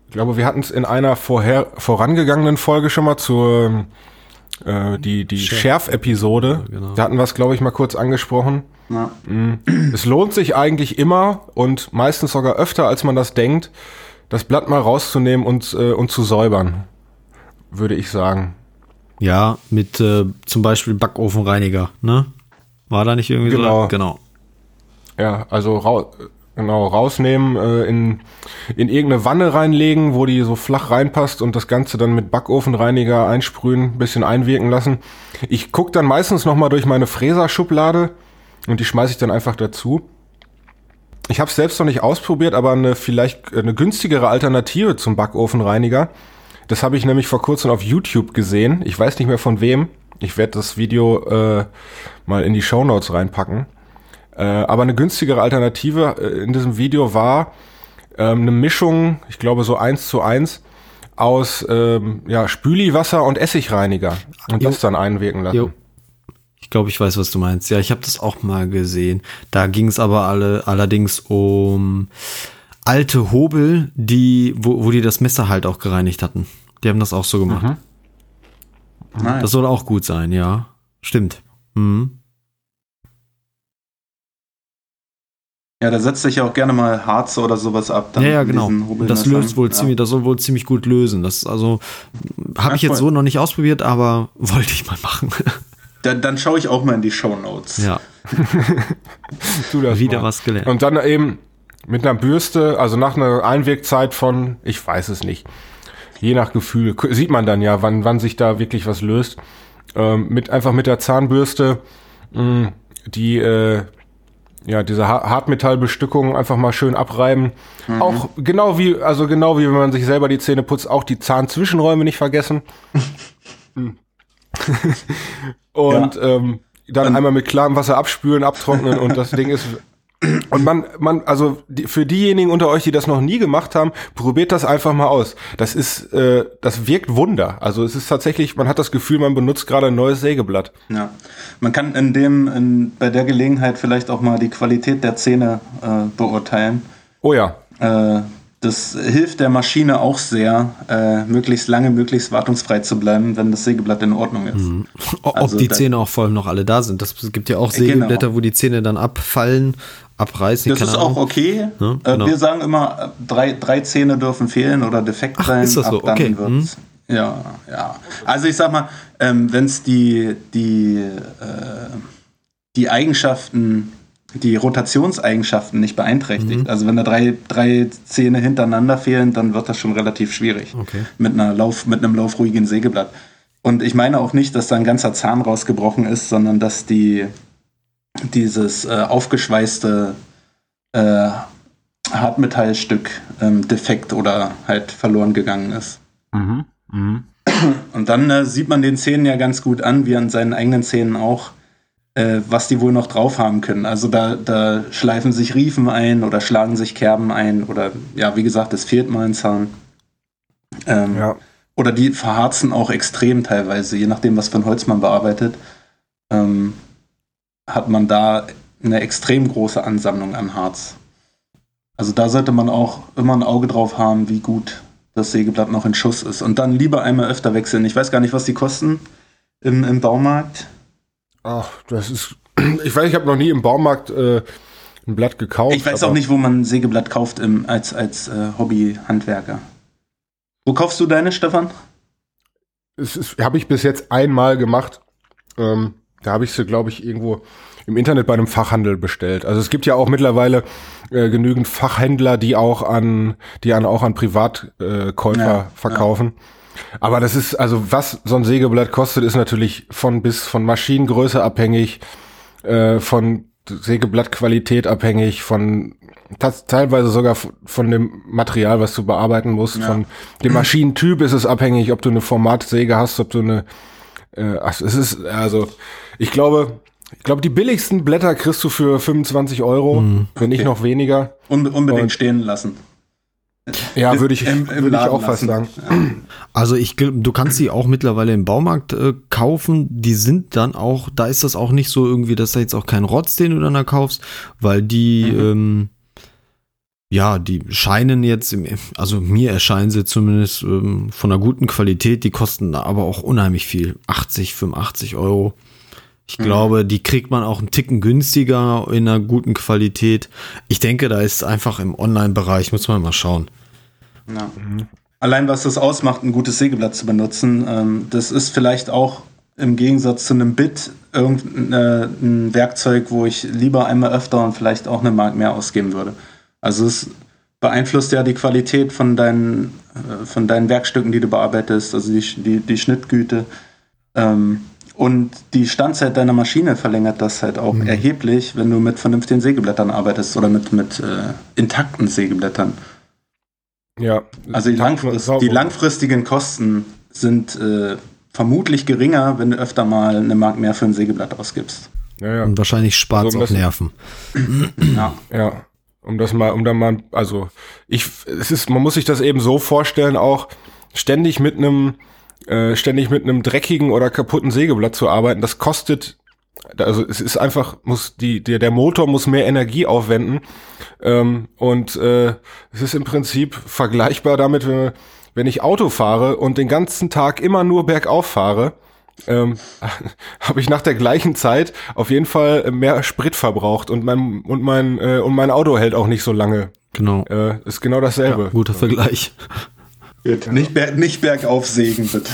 Ich glaube, wir hatten es in einer vorher vorangegangenen Folge schon mal zur äh, die die Schärf-Episode. Ja, genau. Da hatten wir es, glaube ich, mal kurz angesprochen. Ja. Mm. Es lohnt sich eigentlich immer und meistens sogar öfter, als man das denkt, das Blatt mal rauszunehmen und, äh, und zu säubern, würde ich sagen. Ja, mit äh, zum Beispiel Backofenreiniger, ne? War da nicht irgendwie genau. so? Genau. Ja, also genau, rausnehmen, äh, in, in irgendeine Wanne reinlegen, wo die so flach reinpasst und das Ganze dann mit Backofenreiniger einsprühen, bisschen einwirken lassen. Ich guck dann meistens nochmal durch meine Fräserschublade und die schmeiße ich dann einfach dazu. Ich habe es selbst noch nicht ausprobiert, aber eine vielleicht eine günstigere Alternative zum Backofenreiniger. Das habe ich nämlich vor kurzem auf YouTube gesehen. Ich weiß nicht mehr von wem. Ich werde das Video äh, mal in die Show Notes reinpacken. Äh, aber eine günstigere Alternative äh, in diesem Video war ähm, eine Mischung, ich glaube so eins zu eins, aus ähm, ja, Spüliwasser und Essigreiniger und jo. das dann einwirken lassen. Jo. Ich glaube, ich weiß, was du meinst. Ja, ich habe das auch mal gesehen. Da ging es aber alle allerdings um alte Hobel, die, wo, wo die das Messer halt auch gereinigt hatten. Die haben das auch so gemacht. Mhm. Nice. Das soll auch gut sein, ja. Stimmt. Mhm. Ja, da setzt sich ja auch gerne mal Harz oder sowas ab. ja, ja, genau. Das löst wohl ja. ziemlich, das soll wohl ziemlich gut lösen. Das also habe ja, ich jetzt so noch nicht ausprobiert, aber wollte ich mal machen. Dann, dann schaue ich auch mal in die Show Notes. Ja. tu das Wieder mal. was gelernt. Und dann eben mit einer Bürste, also nach einer Einwirkzeit von, ich weiß es nicht, je nach Gefühl, sieht man dann ja, wann, wann sich da wirklich was löst. Ähm, mit einfach mit der Zahnbürste mh, mm, die äh, ja diese Hartmetallbestückung einfach mal schön abreiben. Mhm. Auch genau wie also genau wie wenn man sich selber die Zähne putzt, auch die Zahnzwischenräume nicht vergessen. Und ja. ähm, dann ähm. einmal mit klarem Wasser abspülen, abtrocknen und das Ding ist und man, man, also die, für diejenigen unter euch, die das noch nie gemacht haben, probiert das einfach mal aus. Das ist, äh, das wirkt Wunder. Also es ist tatsächlich, man hat das Gefühl, man benutzt gerade ein neues Sägeblatt. Ja, man kann in dem, in, bei der Gelegenheit vielleicht auch mal die Qualität der Zähne äh, beurteilen. Oh ja. Äh, das hilft der Maschine auch sehr, äh, möglichst lange, möglichst wartungsfrei zu bleiben, wenn das Sägeblatt in Ordnung ist. Mhm. Ob also die Zähne auch voll noch alle da sind. Das gibt ja auch genau. Sägeblätter, genau. wo die Zähne dann abfallen abreißen. Das ist auch okay. Ja, äh, genau. Wir sagen immer, drei, drei Zähne dürfen fehlen oder defekt Ach, sein. Ist das so? okay. Hm. Ja, ja. Also ich sag mal, ähm, wenn es die, die, äh, die Eigenschaften, die Rotationseigenschaften nicht beeinträchtigt, mhm. also wenn da drei, drei Zähne hintereinander fehlen, dann wird das schon relativ schwierig okay. mit, einer Lauf, mit einem laufruhigen Sägeblatt. Und ich meine auch nicht, dass da ein ganzer Zahn rausgebrochen ist, sondern dass die, dieses äh, aufgeschweißte äh, Hartmetallstück ähm, defekt oder halt verloren gegangen ist. Mhm. Mhm. Und dann äh, sieht man den Zähnen ja ganz gut an, wie an seinen eigenen Zähnen auch, äh, was die wohl noch drauf haben können. Also da, da schleifen sich Riefen ein oder schlagen sich Kerben ein oder ja, wie gesagt, es fehlt mal ein Zahn. Ähm, Ja. Oder die verharzen auch extrem teilweise, je nachdem, was für ein Holz man bearbeitet, ähm, hat man da eine extrem große Ansammlung an Harz. Also da sollte man auch immer ein Auge drauf haben, wie gut das Sägeblatt noch in Schuss ist. Und dann lieber einmal öfter wechseln. Ich weiß gar nicht, was die kosten im, im Baumarkt. Ach, das ist. Ich weiß, ich habe noch nie im Baumarkt äh, ein Blatt gekauft. Ich weiß auch nicht, wo man Sägeblatt kauft im, als, als äh, Hobbyhandwerker. Wo kaufst du deine, Stefan? Ist, habe ich bis jetzt einmal gemacht. Ähm, da habe ich sie, glaube ich, irgendwo im Internet bei einem Fachhandel bestellt. Also es gibt ja auch mittlerweile äh, genügend Fachhändler, die auch an, die an auch an Privatkäufer äh, Ja, verkaufen. Aber das ist, also was so ein Sägeblatt kostet, ist natürlich von bis von Maschinengröße abhängig, äh, von Sägeblattqualität abhängig, von teilweise sogar von dem Material, was du bearbeiten musst, Ja. von dem Maschinentyp ist es abhängig, ob du eine Formatsäge hast, ob du eine, äh, ach, es ist, also, ich glaube, ich glaube, die billigsten Blätter kriegst du für 25 Euro, wenn nicht Okay. noch weniger. Un unbedingt Und- stehen lassen. Ja, würde ich, Im- im würde ich auch fast lassen. sagen. Also ich, du kannst die auch mittlerweile im Baumarkt äh, kaufen. Die sind dann auch, da ist das auch nicht so irgendwie, dass da jetzt auch kein Rotz, den du dann da kaufst, weil die, ähm, ja, die scheinen jetzt, im, also mir erscheinen sie zumindest ähm, von einer guten Qualität, die kosten aber auch unheimlich viel. 80, 85 Euro. Ich glaube, die kriegt man auch einen Ticken günstiger in einer guten Qualität. Ich denke, da ist einfach im Online-Bereich, muss man mal schauen. Ja. Allein was das ausmacht, ein gutes Sägeblatt zu benutzen, ähm, das ist vielleicht auch im Gegensatz zu einem Bit irgendein äh, ein Werkzeug, wo ich lieber einmal öfter und vielleicht auch eine Mark mehr ausgeben würde. Also es beeinflusst ja die Qualität von deinen, äh, von deinen Werkstücken, die du bearbeitest, also die, die, die Schnittgüte. Ähm, und die Standzeit deiner Maschine verlängert das halt auch erheblich, wenn du mit vernünftigen Sägeblättern arbeitest oder mit, mit äh, intakten Sägeblättern. Ja. Also die, langfrist, die langfristigen Kosten sind äh, vermutlich geringer, wenn du öfter mal eine Mark mehr für ein Sägeblatt ausgibst. Ja, ja. Und wahrscheinlich spart es Also, um auch Nerven. Ja. Ja, um das mal, um da mal, also ich, es ist, man muss sich das eben so vorstellen, auch ständig mit einem, äh, ständig mit einem dreckigen oder kaputten Sägeblatt zu arbeiten, das kostet, also es ist einfach, muss die, der, der Motor muss mehr Energie aufwenden ähm, und äh, es ist im Prinzip vergleichbar damit, wenn, wenn ich Auto fahre und den ganzen Tag immer nur bergauf fahre, ähm, habe ich nach der gleichen Zeit auf jeden Fall mehr Sprit verbraucht und mein und mein äh, und mein Auto hält auch nicht so lange. Genau. Äh, ist genau dasselbe. Guter Vergleich. Gut. Nicht, ber nicht bergauf sägen, bitte.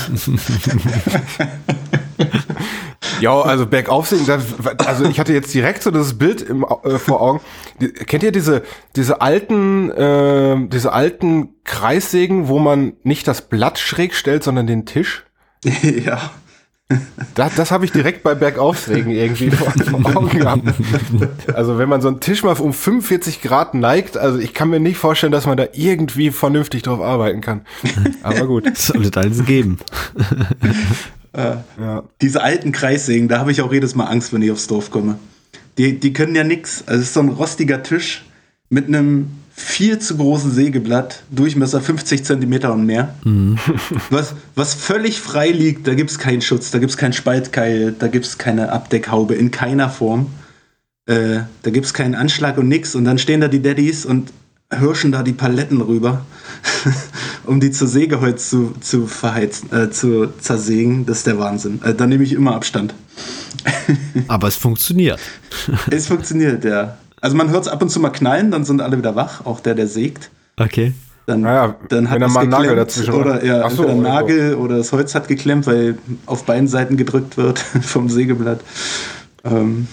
Ja, also bergauf sehen, das, also ich hatte jetzt direkt so das Bild im, äh, vor Augen. Die, kennt ihr diese diese alten äh, diese alten Kreissägen, wo man nicht das Blatt schräg stellt, sondern den Tisch? ja. Das, das habe ich direkt bei Bergaufsägen irgendwie vor, Augen gehabt. Also wenn man so einen Tisch mal um 45 Grad neigt, also ich kann mir nicht vorstellen, dass man da irgendwie vernünftig drauf arbeiten kann. Aber gut. Das soll es alles geben. Ja. Diese alten Kreissägen, da habe ich auch jedes Mal Angst, wenn ich aufs Dorf komme. Die, die können ja nix. Also es ist so ein rostiger Tisch mit einem viel zu großen Sägeblatt, Durchmesser 50 Zentimeter und mehr. Was, was völlig frei liegt, da gibt es keinen Schutz, da gibt es keinen Spaltkeil, da gibt es keine Abdeckhaube in keiner Form. Äh, da gibt es keinen Anschlag und nix. Und dann stehen da die Daddies und hirschen da die Paletten rüber, um die zu Sägeholz zu, zu verheizen, äh, zu zersägen. Das ist der Wahnsinn. Äh, da nehme ich immer Abstand. Aber es funktioniert. Es funktioniert, ja. Also man hört es ab und zu mal knallen, dann sind alle wieder wach, auch der, der sägt. Okay. Dann, Naja, dann hat wenn da es mal ein Nagel geklemmt dazwischen oder ja, so, entweder. Nagel oder das Holz hat geklemmt, weil auf beiden Seiten gedrückt wird vom Sägeblatt. Ähm,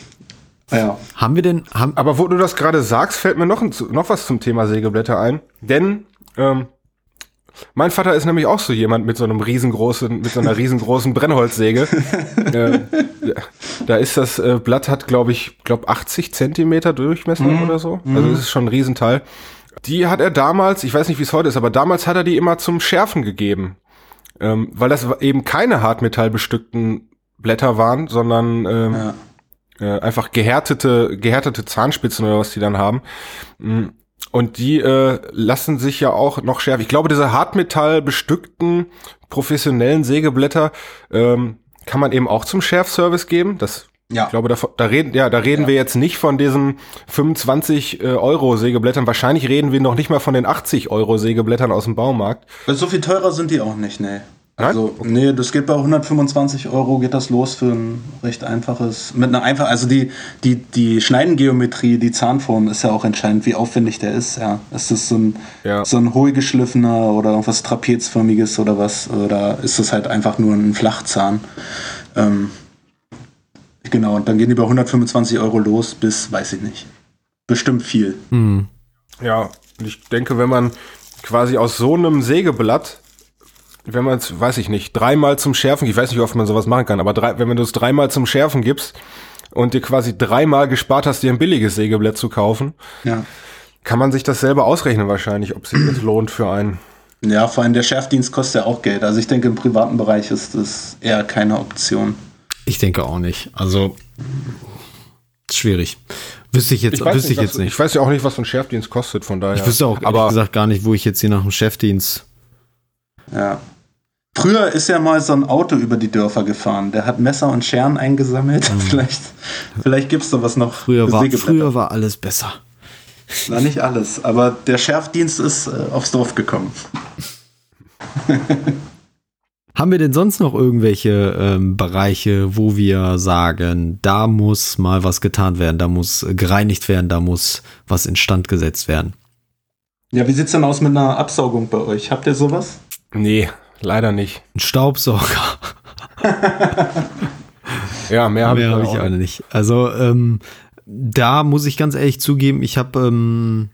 ja. Haben wir denn, haben, Aber wo du das gerade sagst, fällt mir noch, ein, noch was zum Thema Sägeblätter ein. Denn ähm, mein Vater ist nämlich auch so jemand mit so einem riesengroßen, mit so einer riesengroßen Brennholzsäge. äh, da ist das äh, Blatt hat, glaube ich, glaube 80 Zentimeter Durchmesser oder so. Also das ist schon ein Riesenteil. Die hat er damals, ich weiß nicht, wie es heute ist, aber damals hat er die immer zum Schärfen gegeben. ähm, weil das eben keine hartmetallbestückten Blätter waren, sondern ähm, Ja. äh, einfach gehärtete, gehärtete Zahnspitzen oder was die dann haben. Mm, Und die äh, lassen sich ja auch noch schärfen. Ich glaube, diese Hartmetall bestückten professionellen Sägeblätter ähm, kann man eben auch zum Schärfservice geben. Das Ja. ich glaube, da, da reden, ja, da reden Ja. wir jetzt nicht von diesen 25 äh, Euro Sägeblättern. Wahrscheinlich reden wir noch nicht mal von den 80 Euro Sägeblättern aus dem Baumarkt. So viel teurer sind die auch nicht, nee. Also, nee, das geht bei 125 Euro, geht das los für ein recht einfaches, mit einer einfach, also die, die, die Schneidengeometrie, die Zahnform ist ja auch entscheidend, wie aufwendig der ist, ja. Ist das so ein, Ja. so ein hohlgeschliffener oder irgendwas trapezförmiges oder was, oder ist das halt einfach nur ein Flachzahn? Ähm, genau, und dann gehen die bei 125 Euro los bis, weiß ich nicht, bestimmt viel. Hm. Ja, ich denke, wenn man quasi aus so einem Sägeblatt, wenn man es, weiß ich nicht, dreimal zum Schärfen, ich weiß nicht, wie oft man sowas machen kann, aber drei, wenn man das dreimal zum Schärfen gibst und dir quasi dreimal gespart hast, dir ein billiges Sägeblatt zu kaufen, Ja. kann man sich das selber ausrechnen wahrscheinlich, ob sich das lohnt für einen. Ja, vor allem der Schärfdienst kostet ja auch Geld. Also ich denke, im privaten Bereich ist das eher keine Option. Ich denke auch nicht. Also schwierig. Wüsste ich jetzt, wüsste nicht, ich was- jetzt nicht. Ich weiß ja auch nicht, was so ein Schärfdienst kostet, von daher. Ich wüsste auch ehrlich aber gesagt gar nicht, wo ich jetzt hier nach dem Chefdienst. Ja. Früher ist ja mal so ein Auto über die Dörfer gefahren. Der hat Messer und Scheren eingesammelt. Vielleicht, vielleicht gibt es sowas noch. Früher war, früher war alles besser. Na, nicht alles. Aber der Schärfdienst ist äh, aufs Dorf gekommen. Haben wir denn sonst noch irgendwelche ähm, Bereiche, wo wir sagen, da muss mal was getan werden, da muss gereinigt werden, da muss was instand gesetzt werden? Ja, wie sieht's denn aus mit einer Absaugung bei euch? Habt ihr sowas? nee, leider nicht. Ein Staubsauger. Ja, mehr habe Mehr ich, habe auch ich auch nicht. Also ähm, da muss ich ganz ehrlich zugeben, ich habe ähm,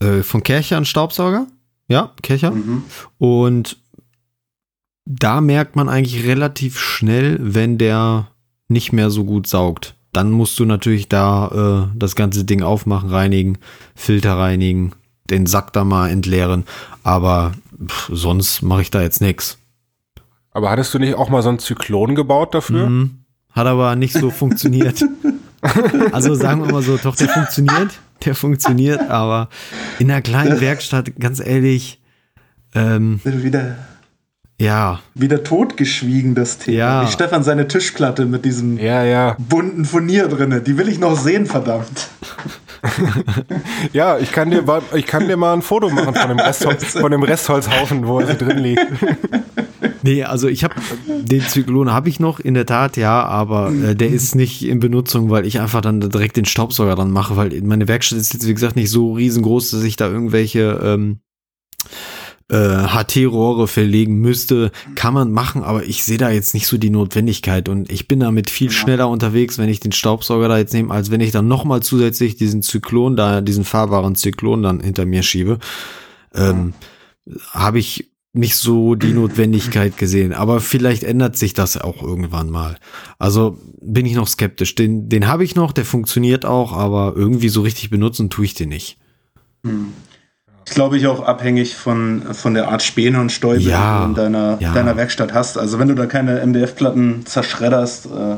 äh, von Kercher einen Staubsauger. Ja, Kercher. Mhm. Und da merkt man eigentlich relativ schnell, wenn der nicht mehr so gut saugt. Dann musst du natürlich da äh, das ganze Ding aufmachen, reinigen, Filter reinigen, den Sack da mal entleeren. Aber pff, sonst mache ich da jetzt nichts. Aber hattest du nicht auch mal so einen Zyklon gebaut dafür? Mhm. Hat aber nicht so funktioniert. also sagen wir mal so, doch, der funktioniert. Der funktioniert, aber in einer kleinen Werkstatt, ganz ehrlich, ähm, Wieder, ja, wieder totgeschwiegen, das Thema. Ja. Wie Stefan seine Tischplatte mit diesem Ja, ja. bunten Furnier drinne. Die will ich noch sehen, verdammt. Ja, ich kann dir, mal- ich kann dir mal ein Foto machen von dem, Restholz, von dem Restholzhaufen, wo er drin liegt. Nee, also ich habe den Zyklon habe ich noch in der Tat, ja, aber äh, der ist nicht in Benutzung, weil ich einfach dann direkt den Staubsauger dran mache, weil meine Werkstatt ist jetzt wie gesagt nicht so riesengroß, dass ich da irgendwelche ähm, äh, HT-Rohre verlegen müsste. Kann man machen, aber ich sehe da jetzt nicht so die Notwendigkeit und ich bin damit viel schneller unterwegs, wenn ich den Staubsauger da jetzt nehme, als wenn ich dann nochmal zusätzlich diesen Zyklon da, diesen fahrbaren Zyklon dann hinter mir schiebe. Ähm, habe ich nicht so die Notwendigkeit gesehen. Aber vielleicht ändert sich das auch irgendwann mal. Also bin ich noch skeptisch. Den, den habe ich noch, der funktioniert auch, aber irgendwie so richtig benutzen tue ich den nicht. Ist, glaube ich, auch abhängig von, von der Art Späne und Stäube, Ja, die du in deiner, ja. deiner Werkstatt hast. Also wenn du da keine MDF-Platten zerschredderst äh,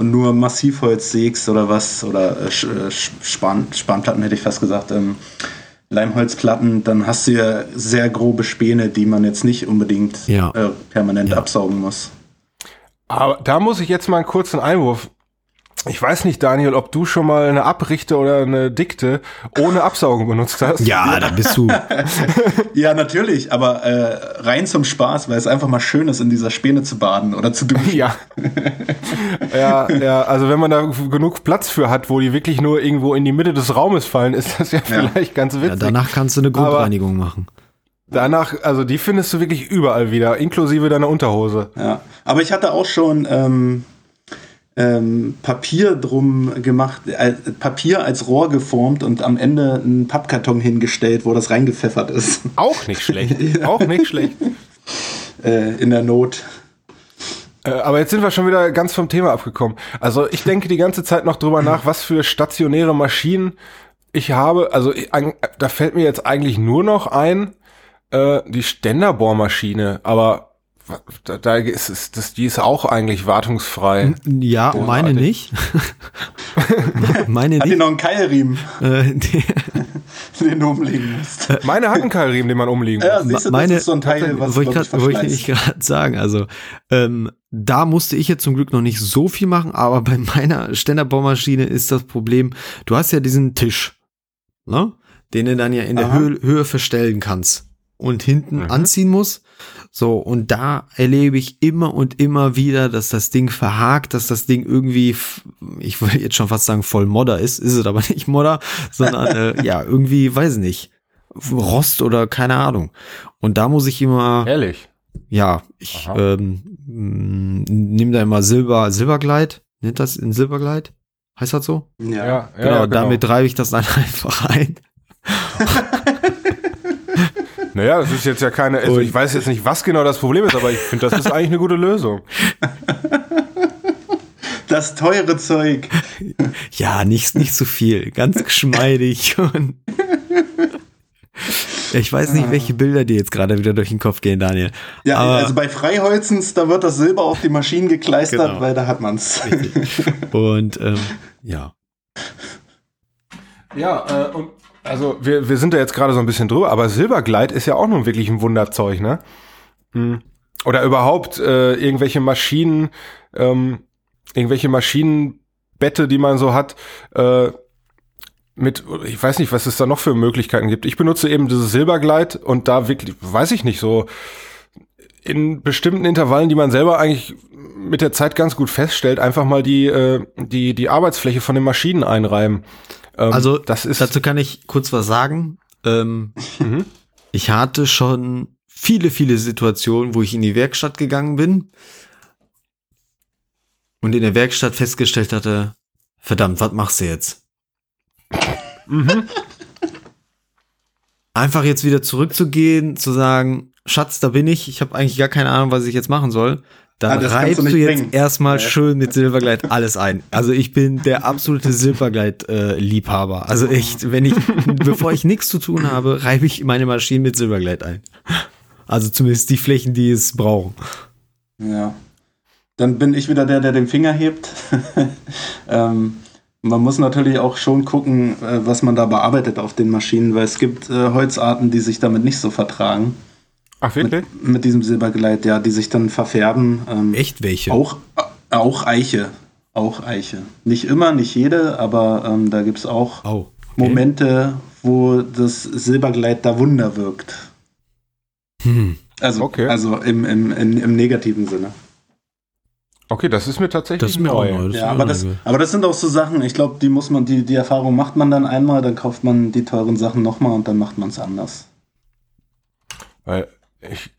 und nur Massivholz sägst oder was, oder äh, äh, Span Spanplatten hätte ich fast gesagt, ähm, Leimholzplatten, dann hast du ja sehr grobe Späne, die man jetzt nicht unbedingt Ja. äh, permanent Ja. absaugen muss. Aber da muss ich jetzt mal einen kurzen Einwurf. Ich weiß nicht, Daniel, ob du schon mal eine Abrichte oder eine Dikte ohne Absaugen benutzt hast. Ja, da bist du. Ja, natürlich, aber äh, rein zum Spaß, weil es einfach mal schön ist, in dieser Späne zu baden oder zu duschen. Ja. ja, ja, also wenn man da genug Platz für hat, wo die wirklich nur irgendwo in die Mitte des Raumes fallen, ist das ja vielleicht ganz witzig. Ja, danach kannst du eine Grundreinigung machen. Danach, also die findest du wirklich überall wieder, inklusive deiner Unterhose. Ja, aber ich hatte auch schon ähm, ähm, Papier drum gemacht, äh, Papier als Rohr geformt und am Ende einen Pappkarton hingestellt, wo das reingepfeffert ist. Auch nicht schlecht. Auch nicht schlecht. äh, in der Not. Äh, aber jetzt sind wir schon wieder ganz vom Thema abgekommen. Also ich denke die ganze Zeit noch drüber nach, was für stationäre Maschinen ich habe. Also ich, da fällt mir jetzt eigentlich nur noch ein, äh, die Ständerbohrmaschine, aber da, da ist es, das, die ist auch eigentlich wartungsfrei. Ja, Großartig. meine nicht. meine Hat die nicht. noch einen Keilriemen, Äh, die, den du umlegen musst? Meine hat einen Keilriemen, den man umlegen Ja, muss. siehst du, meine- das ist so ein Teil, was wollte ich wollte ich gerade sagen. Also ähm, da musste ich jetzt zum Glück noch nicht so viel machen, aber bei meiner Ständerbohrmaschine ist das Problem, du hast ja diesen Tisch, ne? den du dann ja in der Aha. Höhe, Höhe verstellen kannst und hinten Mhm. anziehen musst. So, und da erlebe ich immer und immer wieder, dass das Ding verhakt, dass das Ding irgendwie, ich will jetzt schon fast sagen, voll Modder ist, ist es aber nicht Modder, sondern äh, ja, irgendwie, weiß ich nicht, Rost oder keine Ahnung. Und da muss ich immer, Ehrlich. ja, ich Aha. ähm, nehme da immer Silber, Silbergleit, nennt das in Silbergleit? Heißt das so? Ja. Ja, ja, genau, genau. damit treibe ich das dann einfach ein. Naja, das ist jetzt ja keine, also ich weiß jetzt nicht, was genau das Problem ist, aber ich finde, das ist eigentlich eine gute Lösung. Das teure Zeug. Ja, nicht, nicht zu viel, ganz geschmeidig ich weiß nicht, welche Bilder dir jetzt gerade wieder durch den Kopf gehen, Daniel. Ja, Aber- also bei Freiholzens, da wird das Silber auf die Maschinen gekleistert, Genau. weil da hat man's. Und ähm, ja. Ja, äh, und also wir, wir sind da jetzt gerade so ein bisschen drüber, aber Silbergleit ist ja auch nun wirklich ein Wunderzeug, ne? Hm. Oder überhaupt äh, irgendwelche Maschinen, ähm, irgendwelche Maschinenbette, die man so hat, äh, mit, ich weiß nicht, was es da noch für Möglichkeiten gibt. Ich benutze eben dieses Silbergleit und da wirklich, weiß ich nicht, so in bestimmten Intervallen, die man selber eigentlich mit der Zeit ganz gut feststellt, einfach mal die, äh, die, die Arbeitsfläche von den Maschinen einreiben. Ähm, Also das ist dazu kann ich kurz was sagen. Ähm, Mhm. Ich hatte schon viele, viele Situationen, wo ich in die Werkstatt gegangen bin und in der Werkstatt festgestellt hatte, verdammt, was machst du jetzt? Mhm. Einfach jetzt wieder zurückzugehen, zu sagen, Schatz, da bin ich, ich habe eigentlich gar keine Ahnung, was ich jetzt machen soll. Dann Ah, reibst du du, jetzt bringen. erstmal Ja. schön mit Silbergleit alles ein. Also ich bin der absolute Silbergleit-Liebhaber. also echt, wenn ich, bevor ich nichts zu tun habe, reibe ich meine Maschinen mit Silbergleit ein. Also zumindest die Flächen, die es brauchen. Ja. Dann bin ich wieder der, der den Finger hebt. ähm, man muss natürlich auch schon gucken, äh, was man da bearbeitet auf den Maschinen, weil es gibt äh, Holzarten, die sich damit nicht so vertragen. Ach, wirklich? Mit diesem Silbergleit, ja, die sich dann verfärben. Ähm, Echt welche? Auch, äh, auch Eiche. Auch Eiche. Nicht immer, nicht jede, aber ähm, da gibt es auch Oh. okay. Momente, wo das Silbergleit da Wunder wirkt. Hm. Also, Okay. also im, im, im, im negativen Sinne. Okay, das ist mir tatsächlich Das ist mir auch neu. neu. Das ist Ja, mir aber auch das, neu. aber das sind auch so Sachen, ich glaube, die muss man, die, die Erfahrung macht man dann einmal, dann kauft man die teuren Sachen nochmal und dann macht man es anders. Weil ich,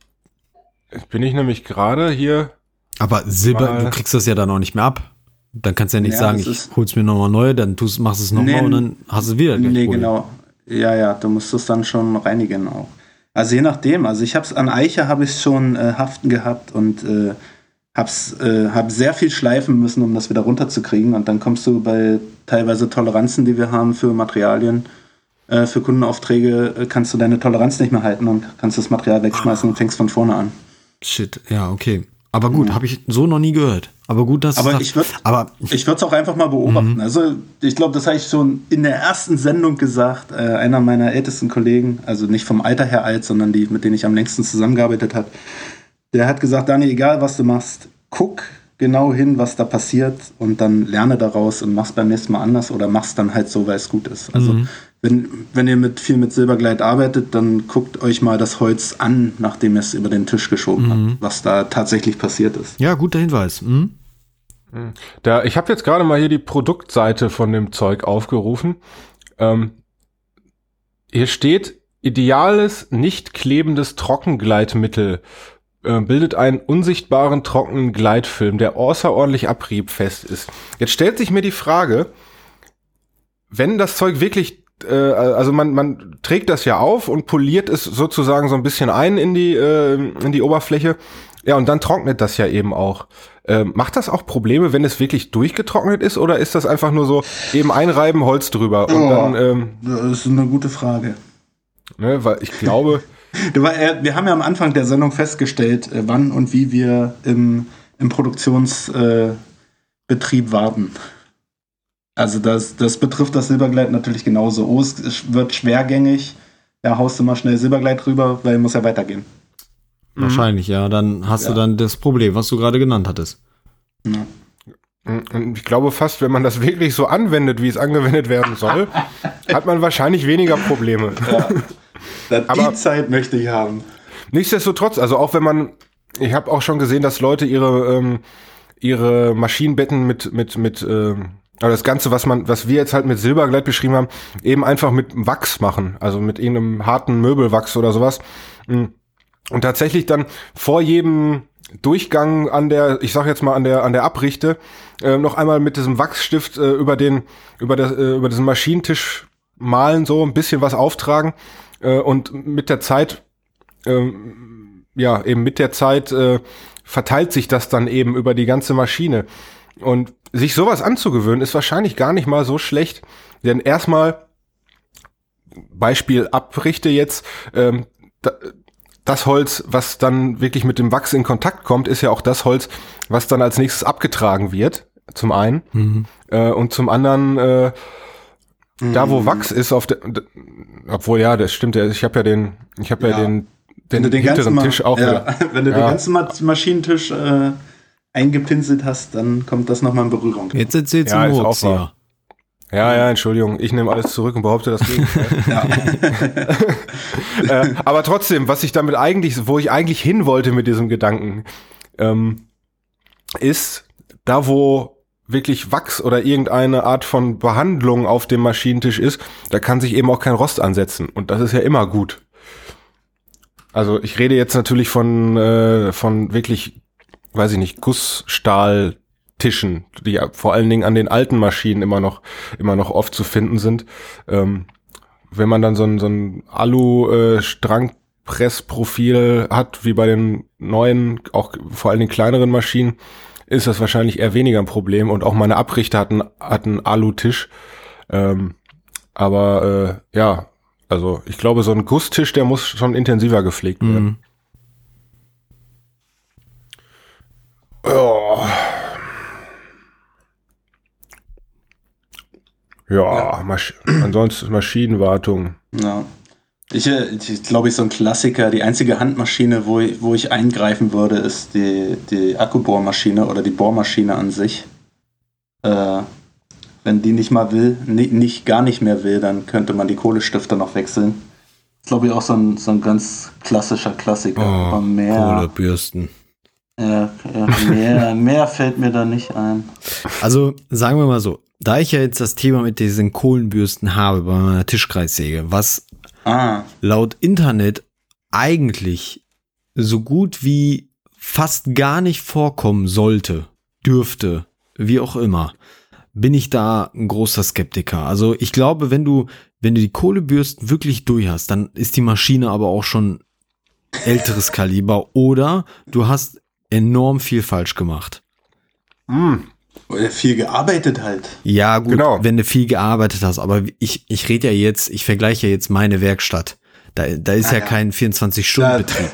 jetzt bin ich nämlich gerade hier. Aber Silber, du kriegst das ja dann auch nicht mehr ab. Dann kannst du ja nicht Ja, sagen, ich hol's mir nochmal neu, dann tust, machst du es nochmal Nee, und dann hast du wieder Nee, Problem. genau. Ja, ja, du musst es dann schon reinigen auch. Also je nachdem, also ich habe es an Eiche habe ich schon äh, haften gehabt und äh, hab's äh, hab sehr viel schleifen müssen, um das wieder runterzukriegen und dann kommst du bei teilweise Toleranzen, die wir haben für Materialien, äh, für Kundenaufträge, äh, kannst du deine Toleranz nicht mehr halten und kannst das Material wegschmeißen und fängst von vorne an. Shit, ja, okay. Aber gut, habe ich so noch nie gehört. Aber gut, dass Aber ich würd- aber Ich würde es auch einfach mal beobachten. Also ich glaube, das habe ich schon in der ersten Sendung gesagt. Äh, einer meiner ältesten Kollegen, also nicht vom Alter her alt, sondern die, mit denen ich am längsten zusammengearbeitet habe, der hat gesagt, Dani, egal was du machst, guck genau hin, was da passiert und dann lerne daraus und mach's beim nächsten Mal anders oder mach's dann halt so, weil es gut ist. Also wenn, wenn ihr mit viel mit Silbergleit arbeitet, dann guckt euch mal das Holz an, nachdem ihr es über den Tisch geschoben habt, was da tatsächlich passiert ist. ja, guter Hinweis. Hm? Da, ich habe jetzt gerade mal hier die Produktseite von dem Zeug aufgerufen. Ähm, hier steht, ideales, nicht klebendes Trockengleitmittel äh, bildet einen unsichtbaren trockenen Gleitfilm, der außerordentlich abriebfest ist. Jetzt stellt sich mir die Frage, wenn das Zeug wirklich, äh, also man, man trägt das ja auf und poliert es sozusagen so ein bisschen ein in die, äh, in die Oberfläche. Ja, und dann trocknet das ja eben auch. Ähm, macht das auch Probleme, wenn es wirklich durchgetrocknet ist, oder ist das einfach nur so eben einreiben, Holz drüber und Oh. dann, ähm, Das ist eine gute Frage. ne, weil ich glaube, äh, wir haben ja am Anfang der Sendung festgestellt, äh, wann und wie wir im, im Produktionsbetrieb äh, warten. Also das, das betrifft das Silbergleit natürlich genauso. Oh, es wird schwergängig. Ja, haust du mal schnell Silbergleit rüber, weil muss ja weitergehen. Wahrscheinlich, ja. Dann hast ja. du dann das Problem, was du gerade genannt hattest. Ja. Und ich glaube fast, wenn man das wirklich so anwendet, wie es angewendet werden soll, hat man wahrscheinlich weniger Probleme. Ja. Die Zeit möchte ich haben. Nichtsdestotrotz, also auch wenn man, ich habe auch schon gesehen, dass Leute ihre ähm, ihre Maschinenbetten mit mit mit ähm, also das Ganze, was man, was wir jetzt halt mit Silbergleit beschrieben haben, eben einfach mit Wachs machen, also mit irgendeinem harten Möbelwachs oder sowas. Und tatsächlich dann vor jedem Durchgang an der, ich sag jetzt mal an der an der Abrichte, äh, noch einmal mit diesem Wachsstift äh, über den über das äh, über diesen Maschinentisch malen so ein bisschen was auftragen. Äh, und mit der Zeit äh, ja eben mit der Zeit äh, verteilt sich das dann eben über die ganze Maschine. Und sich sowas anzugewöhnen ist wahrscheinlich gar nicht mal so schlecht, denn erstmal Beispiel Abrichte jetzt ähm, da, das Holz, was dann wirklich mit dem Wachs in Kontakt kommt, ist ja auch das Holz, was dann als nächstes abgetragen wird. Zum einen. Mhm. Äh, und zum anderen, äh, mhm. da wo mhm. Wachs ist, auf der, obwohl ja, das stimmt ja, ich habe ja den, ich habe ja. ja. den, den, den hinteren Tisch auch. Ja, wenn du ja. den ganzen Maschinentisch äh, eingepinselt hast, dann kommt das nochmal in Berührung. Jetzt erzählst ja, du Murks, ja. Ja, ja, Entschuldigung, ich nehme alles zurück und behaupte das Gegenteil. äh, aber trotzdem, was ich damit eigentlich, wo ich eigentlich hin wollte mit diesem Gedanken, ähm, ist, da wo wirklich Wachs oder irgendeine Art von Behandlung auf dem Maschinentisch ist, da kann sich eben auch kein Rost ansetzen. Und das ist ja immer gut. Also ich rede jetzt natürlich von, äh, von wirklich, weiß ich nicht, Gussstahl Tischen, die vor allen Dingen an den alten Maschinen immer noch, immer noch oft zu finden sind. Ähm, wenn man dann so ein, so ein Alu-Strangpressprofil äh, hat, wie bei den neuen, auch vor allen Dingen kleineren Maschinen, ist das wahrscheinlich eher weniger ein Problem. Und auch meine Abrichter hatten, hatten Alu-Tisch. Ähm, aber äh, ja, also ich glaube, so ein Gusstisch, der muss schon intensiver gepflegt werden. Ja. Ja. Masch ansonsten Maschinenwartung. Ja. Ich, äh, ich glaube, ich so ein Klassiker. Die einzige Handmaschine, wo ich, wo ich eingreifen würde, ist die, die Akkubohrmaschine oder die Bohrmaschine an sich. Äh, wenn die nicht mal will, nicht, nicht gar nicht mehr will, dann könnte man die Kohlestifter noch wechseln. Ist, glaube ich, auch so ein, so ein ganz klassischer Klassiker. Oh, Kohlebürsten. Ja, ja mehr, mehr fällt mir da nicht ein. Also sagen wir mal so, da ich ja jetzt das Thema mit diesen Kohlenbürsten habe bei meiner Tischkreissäge, was ah. laut Internet eigentlich so gut wie fast gar nicht vorkommen sollte, dürfte, wie auch immer, bin ich da ein großer Skeptiker. Also ich glaube, wenn du, wenn du die Kohlebürsten wirklich durch hast, dann ist die Maschine aber auch schon älteres Kaliber oder du hast enorm viel falsch gemacht. Mm. Oder viel gearbeitet halt. Ja, gut, genau. wenn du viel gearbeitet hast, aber ich, ich rede ja jetzt, ich vergleiche ja jetzt meine Werkstatt. Da, da ist ah, ja, ja, kein 24-Stunden-Betrieb.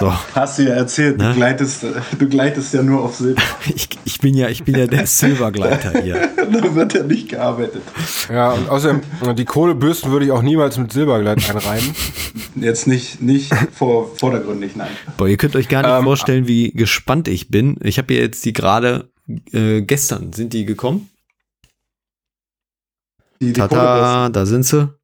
So. Hast du ja erzählt, ne? du, gleitest, du gleitest ja nur auf Silber. ich, ich, bin ja, ich bin ja der Silbergleiter hier. da wird ja nicht gearbeitet. Ja, und außerdem, die Kohlebürsten würde ich auch niemals mit Silbergleit einreiben. Jetzt nicht, nicht vor, vordergründig, nein. Boah, ihr könnt euch gar nicht ähm, vorstellen, wie gespannt ich bin. Ich habe ja jetzt die gerade äh, gestern sind die gekommen. Die, die Tata, da sind sie.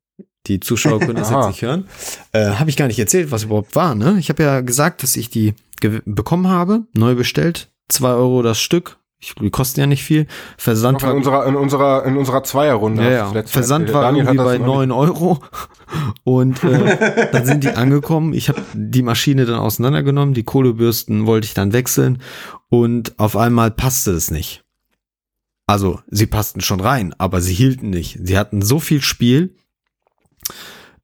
Die Zuschauer können das jetzt nicht hören. Äh, habe ich gar nicht erzählt, was überhaupt war. Ne? Ich habe ja gesagt, dass ich die bekommen habe, neu bestellt. Zwei Euro das Stück. Ich, die kosten ja nicht viel. Versand war in unserer in unserer in unserer Zweierrunde. Ja, ja. Versand war irgendwie bei neun Euro und äh, dann sind die angekommen. Ich habe die Maschine dann auseinandergenommen. Die Kohlebürsten wollte ich dann wechseln und auf einmal passte es nicht. Also sie passten schon rein, aber sie hielten nicht. Sie hatten so viel Spiel,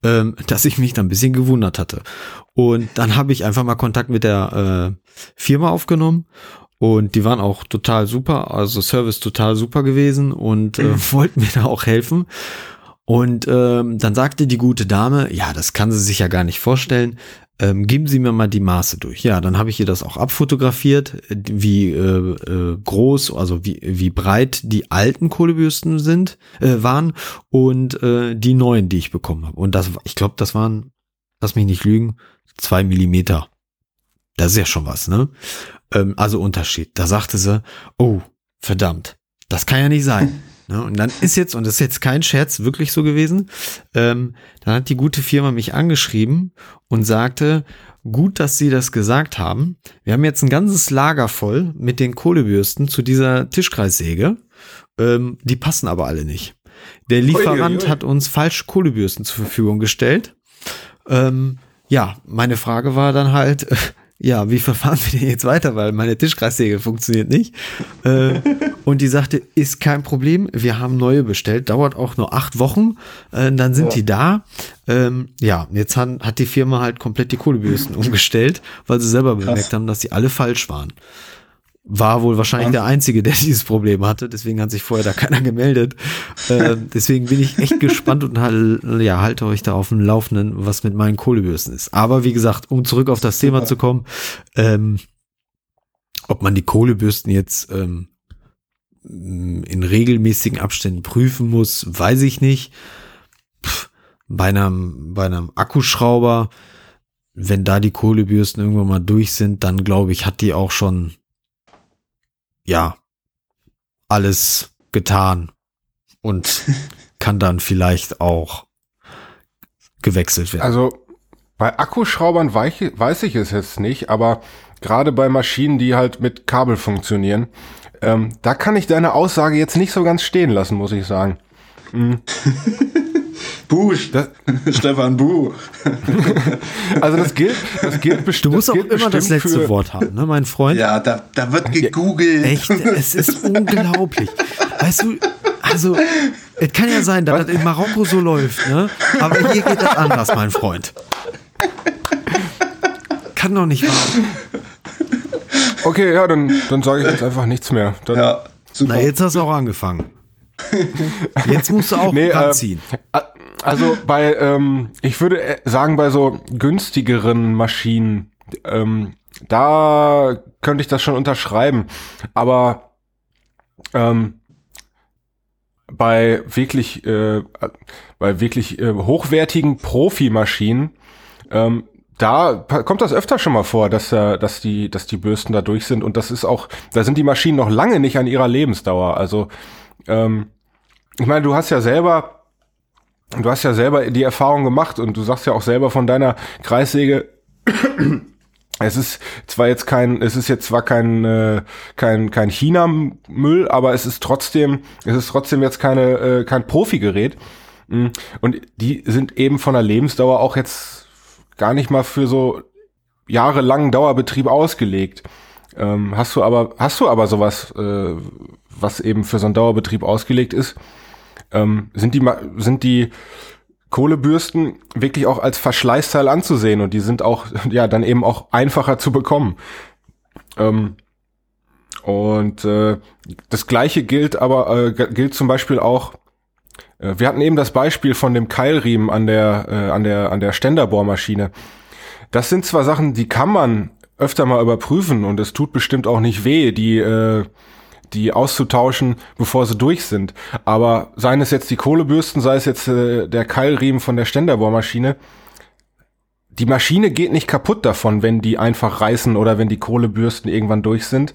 ähm, dass ich mich dann ein bisschen gewundert hatte. Und dann habe ich einfach mal Kontakt mit der äh, Firma aufgenommen und die waren auch total super, also Service total super gewesen und äh, wollten mir da auch helfen. Und ähm, dann sagte die gute Dame, ja, das kann sie sich ja gar nicht vorstellen. Ähm, geben Sie mir mal die Maße durch. Ja, dann habe ich ihr das auch abfotografiert, wie äh, äh, groß, also wie, wie breit die alten Kohlebürsten sind, äh, waren und äh, die neuen, die ich bekommen habe. Und das, ich glaube, das waren, lass mich nicht lügen, zwei Millimeter. Das ist ja schon was, ne? Ähm, also Unterschied. Da sagte sie, oh, verdammt, das kann ja nicht sein. Ne? Und dann ist jetzt, und das ist jetzt kein Scherz, wirklich so gewesen, ähm, dann hat die gute Firma mich angeschrieben und sagte, gut, dass Sie das gesagt haben. Wir haben jetzt ein ganzes Lager voll mit den Kohlebürsten zu dieser Tischkreissäge. Ähm, die passen aber alle nicht. Der Lieferant Uiuiui. hat uns falsche Kohlebürsten zur Verfügung gestellt. Ähm, ja, meine Frage war dann halt, ja, wie verfahren wir denn jetzt weiter, weil meine Tischkreissäge funktioniert nicht. Äh, und die sagte, ist kein Problem, wir haben neue bestellt, dauert auch nur acht Wochen, äh, dann sind Ja. die da. Ähm, ja, jetzt hat, hat die Firma halt komplett die Kohlebürsten umgestellt, weil sie selber bemerkt haben, dass die alle falsch waren. War wohl wahrscheinlich der Einzige, der dieses Problem hatte, deswegen hat sich vorher da keiner gemeldet. Ähm, deswegen bin ich echt gespannt und halt, ja, halte euch da auf dem Laufenden, was mit meinen Kohlebürsten ist. Aber wie gesagt, um zurück auf das Thema zu kommen, ähm, ob man die Kohlebürsten jetzt ähm, in regelmäßigen Abständen prüfen muss, weiß ich nicht. Pff, bei einem, bei einem Akkuschrauber, wenn da die Kohlebürsten irgendwann mal durch sind, dann glaube ich, hat die auch schon, ja, alles getan und kann dann vielleicht auch gewechselt werden. Also bei Akkuschraubern weiß ich, weiß ich es jetzt nicht, aber gerade bei Maschinen, die halt mit Kabel funktionieren, ähm, da kann ich deine Aussage jetzt nicht so ganz stehen lassen, muss ich sagen. Buh, Das- Stefan Buh. Also das gilt, das gilt du bestimmt. musst auch gilt immer das letzte für- Wort haben, ne, mein Freund? Ja, da, da wird gegoogelt. Echt, es ist unglaublich. Weißt du, also, es kann ja sein, dass das in Marokko so läuft, ne? Aber hier geht das anders, mein Freund. Kann doch nicht wahr. Okay, ja, dann, dann sage ich jetzt einfach nichts mehr. Dann, Ja, super. Na, jetzt hast du auch angefangen. Jetzt musst du auch Nee, äh, ranziehen. a- Also bei, ähm, ich würde äh, sagen, bei so günstigeren Maschinen, ähm, da könnte ich das schon unterschreiben. Aber ähm, bei wirklich, äh, bei wirklich äh, hochwertigen Profimaschinen, ähm, da kommt das öfter schon mal vor, dass, äh, dass, die, dass die Bürsten da durch sind. Und das ist auch, da sind die Maschinen noch lange nicht an ihrer Lebensdauer. Also ähm, ich meine, du hast ja selber, du hast ja selber die Erfahrung gemacht und du sagst ja auch selber von deiner Kreissäge, es ist zwar jetzt kein, es ist jetzt zwar kein, äh, kein, kein China-Müll, aber es ist trotzdem, es ist trotzdem jetzt keine, äh, kein Profi-Gerät. Mm, Und die sind eben von der Lebensdauer auch jetzt gar nicht mal für so jahrelangen Dauerbetrieb ausgelegt. Ähm, hast du aber, hast du aber sowas, äh, was eben für so einen Dauerbetrieb ausgelegt ist, ähm, sind die, sind die Kohlebürsten wirklich auch als Verschleißteil anzusehen und die sind auch, ja, dann eben auch einfacher zu bekommen. Ähm, und äh, das gleiche gilt aber, äh, gilt zum Beispiel auch, äh, wir hatten eben das Beispiel von dem Keilriemen an der, äh, an der, an der Ständerbohrmaschine. Das sind zwar Sachen, die kann man öfter mal überprüfen und es tut bestimmt auch nicht weh, die, äh, die auszutauschen, bevor sie durch sind. Aber seien es jetzt die Kohlebürsten, sei es jetzt äh, der Keilriemen von der Ständerbohrmaschine, die Maschine geht nicht kaputt davon, wenn die einfach reißen oder wenn die Kohlebürsten irgendwann durch sind.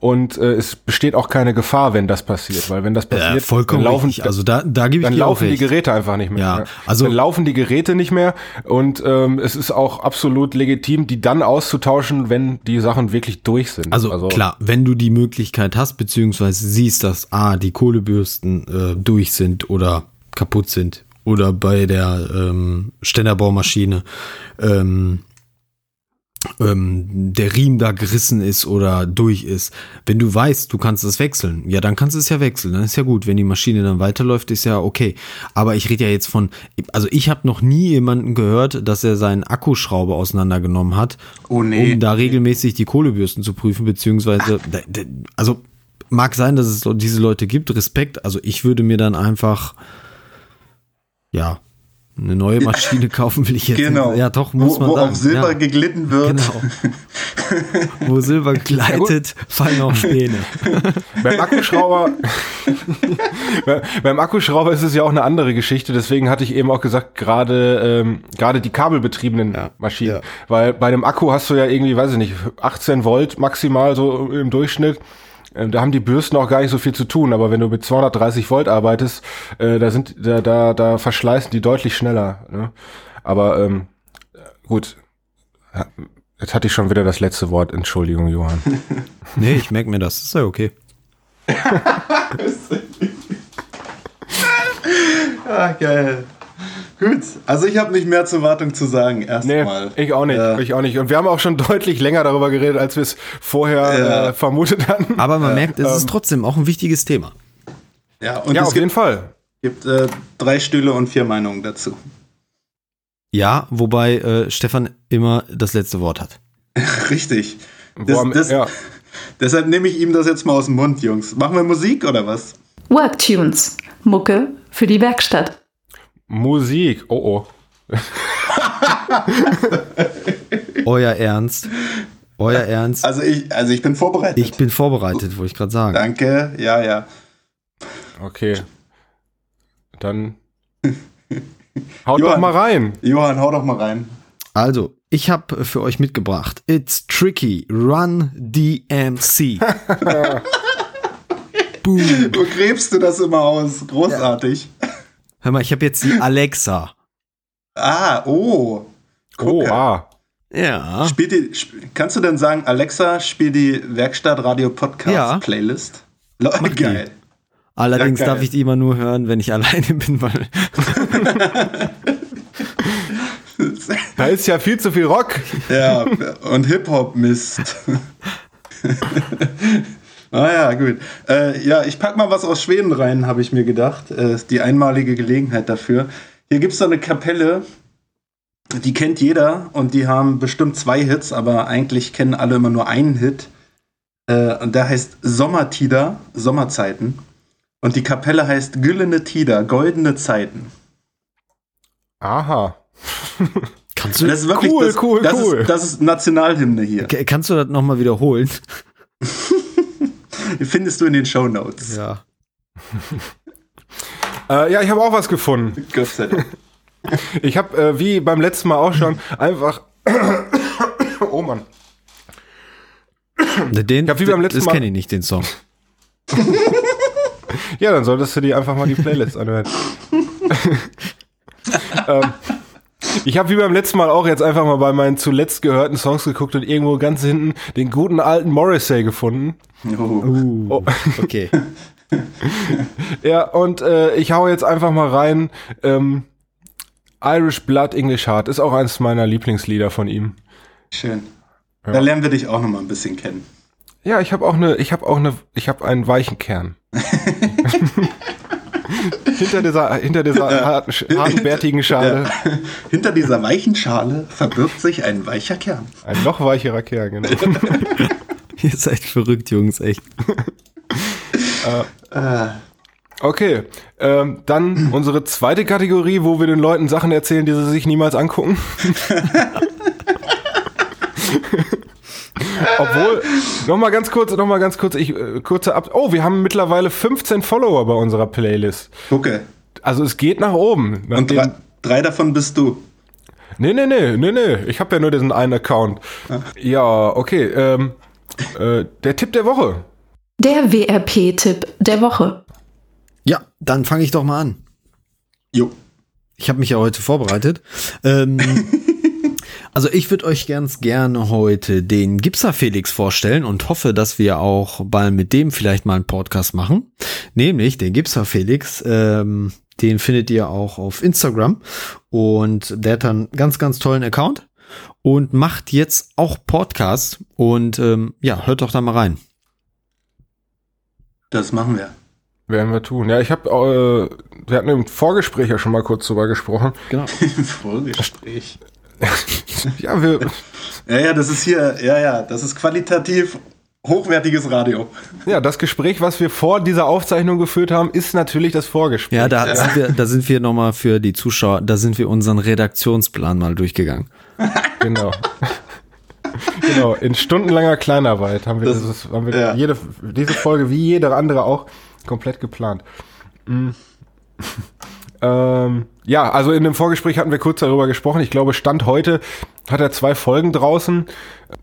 Und äh, es besteht auch keine Gefahr, wenn das passiert, weil wenn das passiert, Ja, vollkommen dann laufen, richtig. Also da, da gebe ich dann laufen die. Geräte einfach nicht mehr. Ja, also- dann laufen die Geräte nicht mehr und ähm, es ist auch absolut legitim, die dann auszutauschen, wenn die Sachen wirklich durch sind. Also, klar, wenn du die Möglichkeit hast, beziehungsweise siehst, dass A, die Kohlebürsten äh, durch sind oder kaputt sind oder bei der ähm, Ständerbaumaschine ähm, ähm, der Riemen da gerissen ist oder durch ist. Wenn du weißt, du kannst es wechseln, ja, dann kannst du es ja wechseln. Dann ist ja gut. Wenn die Maschine dann weiterläuft, ist ja okay. Aber ich rede ja jetzt von, also ich habe noch nie jemanden gehört, dass er seinen Akkuschrauber auseinandergenommen hat, Oh, nee. um da regelmäßig die Kohlebürsten zu prüfen, beziehungsweise, da- also mag sein, dass es diese Leute gibt, Respekt. Also ich würde mir dann einfach Ja. Eine neue Maschine kaufen will ich jetzt. Genau. Ja, doch, muss wo, man wo sagen. auf Silber ja, geglitten wird. Genau. Wo Silber gleitet, fallen auch Späne. Beim Akkuschrauber, Bei- beim Akkuschrauber ist es ja auch eine andere Geschichte. Deswegen hatte ich eben auch gesagt, gerade ähm, gerade die kabelbetriebenen Ja, Maschinen, ja. weil bei dem Akku hast du ja irgendwie, weiß ich nicht, 18 Volt maximal so im Durchschnitt. Ähm, Da haben die Bürsten auch gar nicht so viel zu tun, aber wenn du mit 230 Volt arbeitest, äh, da sind da da da verschleißen die deutlich schneller. Ne? Aber ähm, gut, jetzt hatte ich schon wieder das letzte Wort. Entschuldigung, Johann. Nee, ich merke mir das. Ist ja okay. Ah, geil. Gut, also ich habe nicht mehr zur Wartung zu sagen, Nee, erstmal. ich auch nicht, Ja. ich auch nicht. Und wir haben auch schon deutlich länger darüber geredet, als wir es vorher Ja. äh, vermutet hatten. Aber man merkt, es ähm, ist trotzdem auch ein wichtiges Thema. Ja, und ja, es auf jeden gibt, Fall. gibt äh, drei Stühle und vier Meinungen dazu. Ja, wobei äh, Stefan immer das letzte Wort hat. Richtig. Das, am- das, ja. Deshalb nehme ich ihm das jetzt mal aus dem Mund, Jungs. Machen wir Musik oder was? Worktunes. Mucke für die Werkstatt. Musik. Oh oh. Euer Ernst. Euer Ernst. Also ich, also ich bin vorbereitet. Ich bin vorbereitet, wollte ich gerade sagen. Danke, ja, ja. Okay. Dann haut Johann. doch mal rein. Johann, hau doch mal rein. Also, ich habe für euch mitgebracht It's Tricky, Run DMC. Boom. Wo gräbst du das immer aus? Großartig. Hör mal, ich habe jetzt die Alexa. Ah, oh. Oh, Gucke. ah. Ja. Spiel die, sp kannst du denn sagen, Alexa, spiel die Werkstatt Radio Podcast Ja. Playlist? Le Mach die. Geil. Allerdings Ja, geil. darf ich die immer nur hören, wenn ich alleine bin, weil Da ist ja viel zu viel Rock. Ja, und Hip-Hop-Mist. naja, gut. Äh, ja, ich pack mal was aus Schweden rein, habe ich mir gedacht. Äh, ist die einmalige Gelegenheit dafür. Hier gibt es so eine Kapelle, die kennt jeder und die haben bestimmt zwei Hits, aber eigentlich kennen alle immer nur einen Hit. Äh, und der heißt Sommertider, Sommerzeiten. Und die Kapelle heißt Güllene Tider, goldene Zeiten. Aha. kannst du, Das ist wirklich Cool, das, cool, das cool. Ist, das ist Nationalhymne hier. Kannst du das nochmal wiederholen? Findest du in den Show Notes. Ja. Äh, ja, ich habe auch was gefunden. Gott sei Dank. Ich habe, äh, wie beim letzten Mal auch schon, einfach. oh Mann. Den, hab wie beim letzten das Mal- kenne ich nicht, den Song. Ja, dann solltest du dir einfach mal die Playlist anhören. ähm, ich habe wie beim letzten Mal auch jetzt einfach mal bei meinen zuletzt gehörten Songs geguckt und irgendwo ganz hinten den guten alten Morrissey gefunden. Oh. Oh. okay. Ja, und äh, ich hau jetzt einfach mal rein. Ähm, Irish Blood English Heart ist auch eines meiner Lieblingslieder von ihm. Schön. Da lernen wir dich auch noch mal ein bisschen kennen. Ja, ich habe auch eine, ich habe auch eine, ich habe einen weichen Kern. hinter dieser, hinter dieser harten, sch- harten bärtigen Schale Ja. Hinter dieser weichen Schale verbirgt sich ein weicher Kern. ein noch weicherer Kern. Genau. Ihr seid verrückt, Jungs, echt. Okay, ähm, dann unsere zweite Kategorie, wo wir den Leuten Sachen erzählen, die sie sich niemals angucken. Obwohl, noch mal ganz kurz, noch mal ganz kurz, ich äh, kurze ab. Oh, wir haben mittlerweile 15 Follower bei unserer Playlist. Gucke. Also es geht nach oben. Und Nachdem- drei, drei davon bist du. Nee, nee, nee, nee, nee. Ich habe ja nur diesen einen Account. Ja, okay. Ähm, äh, der Tipp der Woche. Der WRP-Tipp der Woche. Ja, dann fange ich doch mal an. Jo. Ich habe mich ja heute vorbereitet. Ähm, also ich würde euch ganz gerne heute den Gipser Felix vorstellen und hoffe, dass wir auch bald mit dem vielleicht mal einen Podcast machen. Nämlich den Gipser Felix. Ähm, den findet ihr auch auf Instagram und der hat einen ganz, ganz tollen Account und macht jetzt auch Podcast und ähm, ja, hört doch da mal rein. Das machen wir. Werden wir tun. Ja, ich habe, äh, wir hatten im Vorgespräch ja schon mal kurz drüber gesprochen. Genau. Im Vorgespräch. Ja, wir, Ja, ja, das ist hier, ja, ja, das ist qualitativ hochwertiges Radio. Ja, das Gespräch, was wir vor dieser Aufzeichnung geführt haben, ist natürlich das Vorgespräch. Ja, da sind wir, da sind wir nochmal für die Zuschauer, da sind wir unseren Redaktionsplan mal durchgegangen. Genau. genau, in stundenlanger Kleinarbeit haben wir, Das- dieses, haben wir ja. jede, diese Folge wie jede andere auch komplett geplant. Mm. Ähm, ja, also in dem Vorgespräch hatten wir kurz darüber gesprochen. Ich glaube, Stand heute hat er zwei Folgen draußen.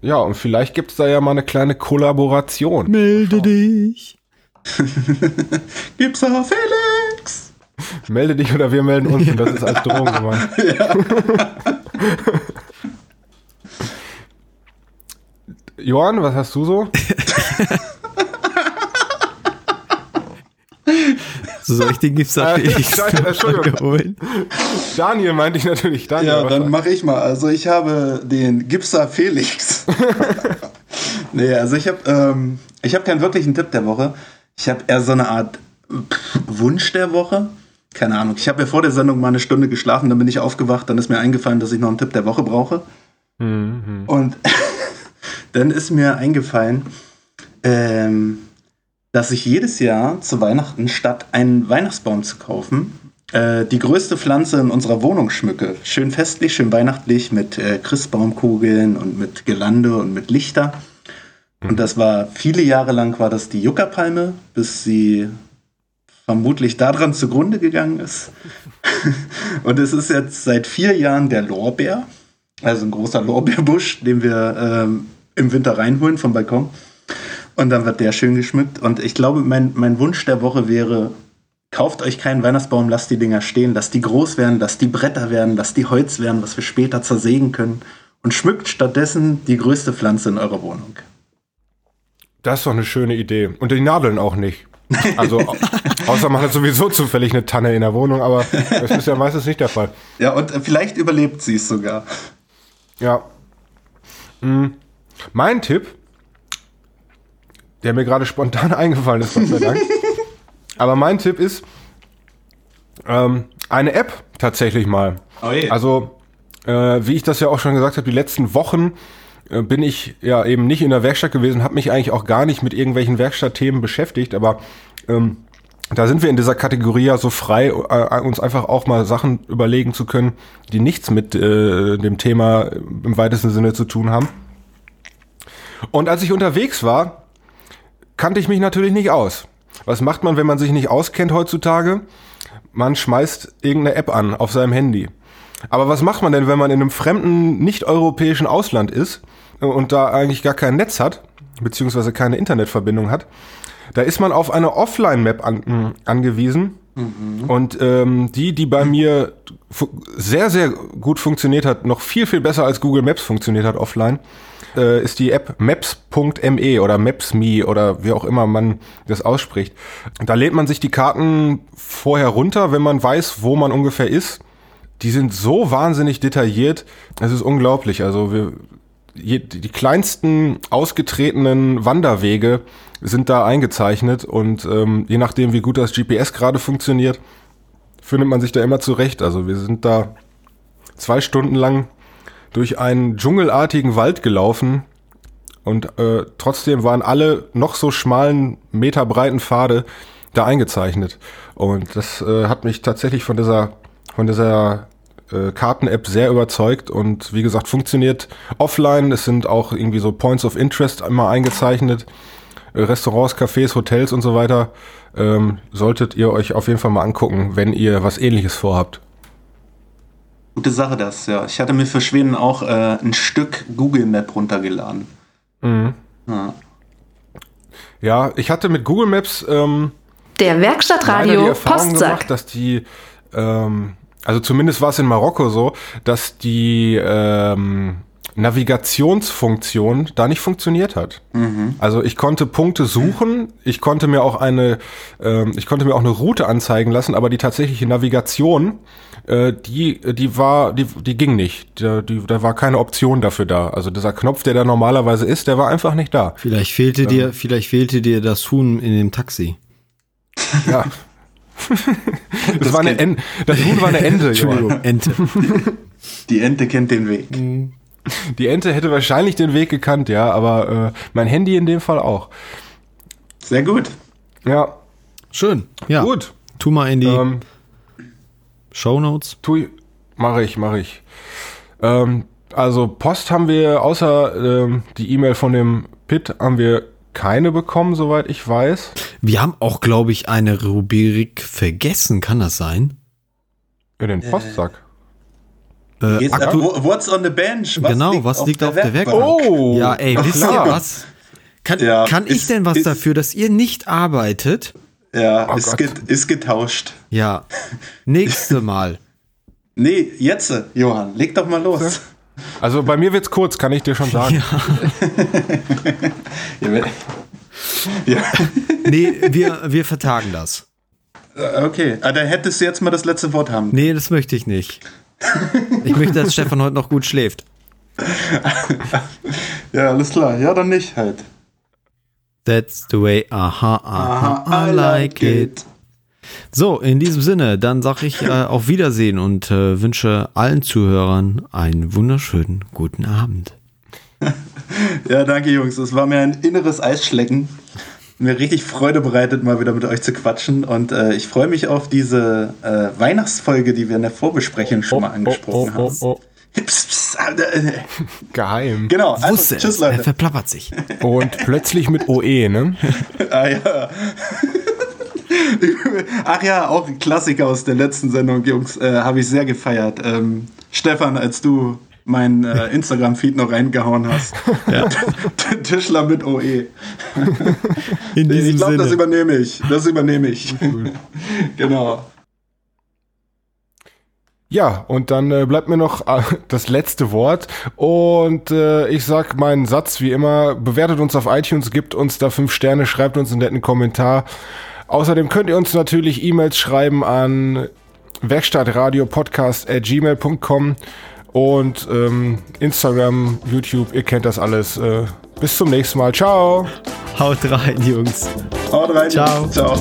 Ja, und vielleicht gibt es da ja mal eine kleine Kollaboration. Melde dich. Gibt's da Felix? Melde dich oder wir melden uns und das ist als Drohung gemeint. Johann, was hast du so? So soll ich den Gips Felix Scheiße, Entschuldigung. holen? Daniel meinte ich natürlich. Daniel, Ja, dann mache ich mal. Also ich habe den Gipser Felix. nee, also ich habe ähm, ich habe keinen wirklichen Tipp der Woche. Ich habe eher so eine Art Wunsch der Woche. Keine Ahnung. Ich habe ja vor der Sendung mal eine Stunde geschlafen, dann bin ich aufgewacht, dann ist mir eingefallen, dass ich noch einen Tipp der Woche brauche. Und dann ist mir eingefallen, ähm, dass ich jedes Jahr zu Weihnachten statt einen Weihnachtsbaum zu kaufen, äh, die größte Pflanze in unserer Wohnung schmücke. Schön festlich, schön weihnachtlich mit äh, Christbaumkugeln und mit Girlande und mit Lichter. Und das war viele Jahre lang war das die Juckerpalme, bis sie vermutlich daran zugrunde gegangen ist. und es ist jetzt seit vier Jahren der Lorbeer, also ein großer Lorbeerbusch, den wir ähm, im Winter reinholen vom Balkon. Und dann wird der schön geschmückt. Und ich glaube, mein, mein Wunsch der Woche wäre, kauft euch keinen Weihnachtsbaum, lasst die Dinger stehen, lasst die groß werden, lasst die Bretter werden, lasst die Holz werden, was wir später zersägen können. Und schmückt stattdessen die größte Pflanze in eurer Wohnung. Das ist doch eine schöne Idee. Und die Nadeln auch nicht. Also, au- außer man hat sowieso zufällig eine Tanne in der Wohnung, aber das ist ja meistens nicht der Fall. Ja, und äh, vielleicht überlebt sie es sogar. Ja. Mm. Mein Tipp, der mir gerade spontan eingefallen ist, Gott sei Dank. aber mein Tipp ist ähm, eine App tatsächlich mal. Oh je. Also, äh, wie ich das ja auch schon gesagt habe, die letzten Wochen äh, bin ich ja eben nicht in der Werkstatt gewesen, habe mich eigentlich auch gar nicht mit irgendwelchen Werkstattthemen beschäftigt, aber ähm, da sind wir in dieser Kategorie ja so frei, äh, uns einfach auch mal Sachen überlegen zu können, die nichts mit äh, dem Thema im weitesten Sinne zu tun haben. Und als ich unterwegs war, kannte ich mich natürlich nicht aus. Was macht man, wenn man sich nicht auskennt heutzutage? Man schmeißt irgendeine App an auf seinem Handy. Aber was macht man denn, wenn man in einem fremden, nicht-europäischen Ausland ist und da eigentlich gar kein Netz hat, beziehungsweise keine Internetverbindung hat? Da ist man auf eine Offline-Map an, angewiesen. Und ähm, die, die bei mir fu- sehr, sehr gut funktioniert hat, noch viel, viel besser als Google Maps funktioniert hat offline, äh, ist die App maps.me oder maps.me oder wie auch immer man das ausspricht. Da lädt man sich die Karten vorher runter, wenn man weiß, wo man ungefähr ist. Die sind so wahnsinnig detailliert, es ist unglaublich. Also wir, die kleinsten ausgetretenen Wanderwege sind da eingezeichnet und ähm, je nachdem, wie gut das GPS gerade funktioniert, findet man sich da immer zurecht. Also wir sind da zwei Stunden lang durch einen dschungelartigen Wald gelaufen und äh, trotzdem waren alle noch so schmalen, meterbreiten Pfade da eingezeichnet. Und das äh, hat mich tatsächlich von dieser, von dieser äh, Karten-App sehr überzeugt und wie gesagt, funktioniert offline. Es sind auch irgendwie so Points of Interest immer eingezeichnet. Äh, Restaurants, Cafés, Hotels und so weiter. Ähm, solltet ihr euch auf jeden Fall mal angucken, wenn ihr was ähnliches vorhabt. Gute Sache das, ja. Ich hatte mir für Schweden auch äh, ein Stück Google Map runtergeladen. Ja. Ja, ich hatte mit Google Maps ähm, Der Werkstattradio Erfahrung Postsack. gemacht, dass die, ähm, also zumindest war es in Marokko so, dass die ähm, Navigationsfunktion da nicht funktioniert hat. Also ich konnte Punkte suchen, ich konnte mir auch eine, ähm, ich konnte mir auch eine Route anzeigen lassen, aber die tatsächliche Navigation, äh, die, die war, die, die ging nicht. Da, die, da war keine Option dafür da. Also dieser Knopf, der da normalerweise ist, der war einfach nicht da. Vielleicht fehlte dir, vielleicht fehlte dir das Huhn in dem Taxi. Ja. das, war eine Ente. Das Huhn war eine Ente. Entschuldigung, Ente. Die Ente kennt den Weg. Die Ente hätte wahrscheinlich den Weg gekannt, ja, aber äh, mein Handy in dem Fall auch. Sehr gut. Ja, Schön. Ja. gut. Tu mal in die Ähm, Shownotes. tu, mache ich, mache ich. Ähm, also Post haben wir, außer ähm, die E-Mail von dem Pit, haben wir keine bekommen, soweit ich weiß. Wir haben auch, glaube ich, eine Rubrik vergessen. Kann das sein? Ja, den Postsack. Äh, Geht's, aktu- äh, what's on the bench? Genau, was liegt auf der Werkbank? Oh! ja, ey, wisst ihr klar. was? Kann, Ja, kann ich ist- denn was ist- dafür, dass ihr nicht arbeitet? Ja, Oh ist, get, ist getauscht. Ja. Nächste Mal. Nee, jetzt, Johann, leg doch mal los. Also bei mir wird's kurz, kann ich dir schon sagen. Ja, ja. Nee, wir, wir vertagen das. Äh, okay, ah, dann hättest du jetzt mal das letzte Wort haben. Nee, das möchte ich nicht. Ich möchte, dass Stefan heute noch gut schläft. Ja, alles klar. Ja, dann nicht halt. That's the way, aha, aha, I like it. So, in diesem Sinne, dann sage ich äh, auf Wiedersehen und äh, wünsche allen Zuhörern einen wunderschönen guten Abend. Ja, danke, Jungs. Es war mir ein inneres Eisschlecken. Mir richtig Freude bereitet, mal wieder mit euch zu quatschen. Und äh, ich freue mich auf diese äh, Weihnachtsfolge, die wir in der Vorbesprechung schon mal angesprochen oh, oh, haben. oh. Psst, psst, Alter, äh, Geheim. Genau, also, Wusste tschüss, es, er Leute. verplappert sich. Und plötzlich mit OE, ne? Ah, ja. Ach ja, auch ein Klassiker aus der letzten Sendung, Jungs, äh, habe ich sehr gefeiert. Ähm, Stefan, als du mein äh, Instagram-Feed noch reingehauen hast. Tischler mit OE. In Ich diesem glaube, das übernehme ich. Das übernehme ich. genau. Ja, und dann äh, bleibt mir noch äh, das letzte Wort. Und äh, ich sag meinen Satz wie immer, bewertet uns auf iTunes, gibt uns da fünf Sterne, schreibt uns einen netten Kommentar. Außerdem könnt ihr uns natürlich E-Mails schreiben an werkstattradiopodcast.gmail.com und ähm, Instagram, YouTube, ihr kennt das alles. Äh, bis zum nächsten Mal. Ciao! Haut rein, Jungs. Haut rein. Ciao. Ciao.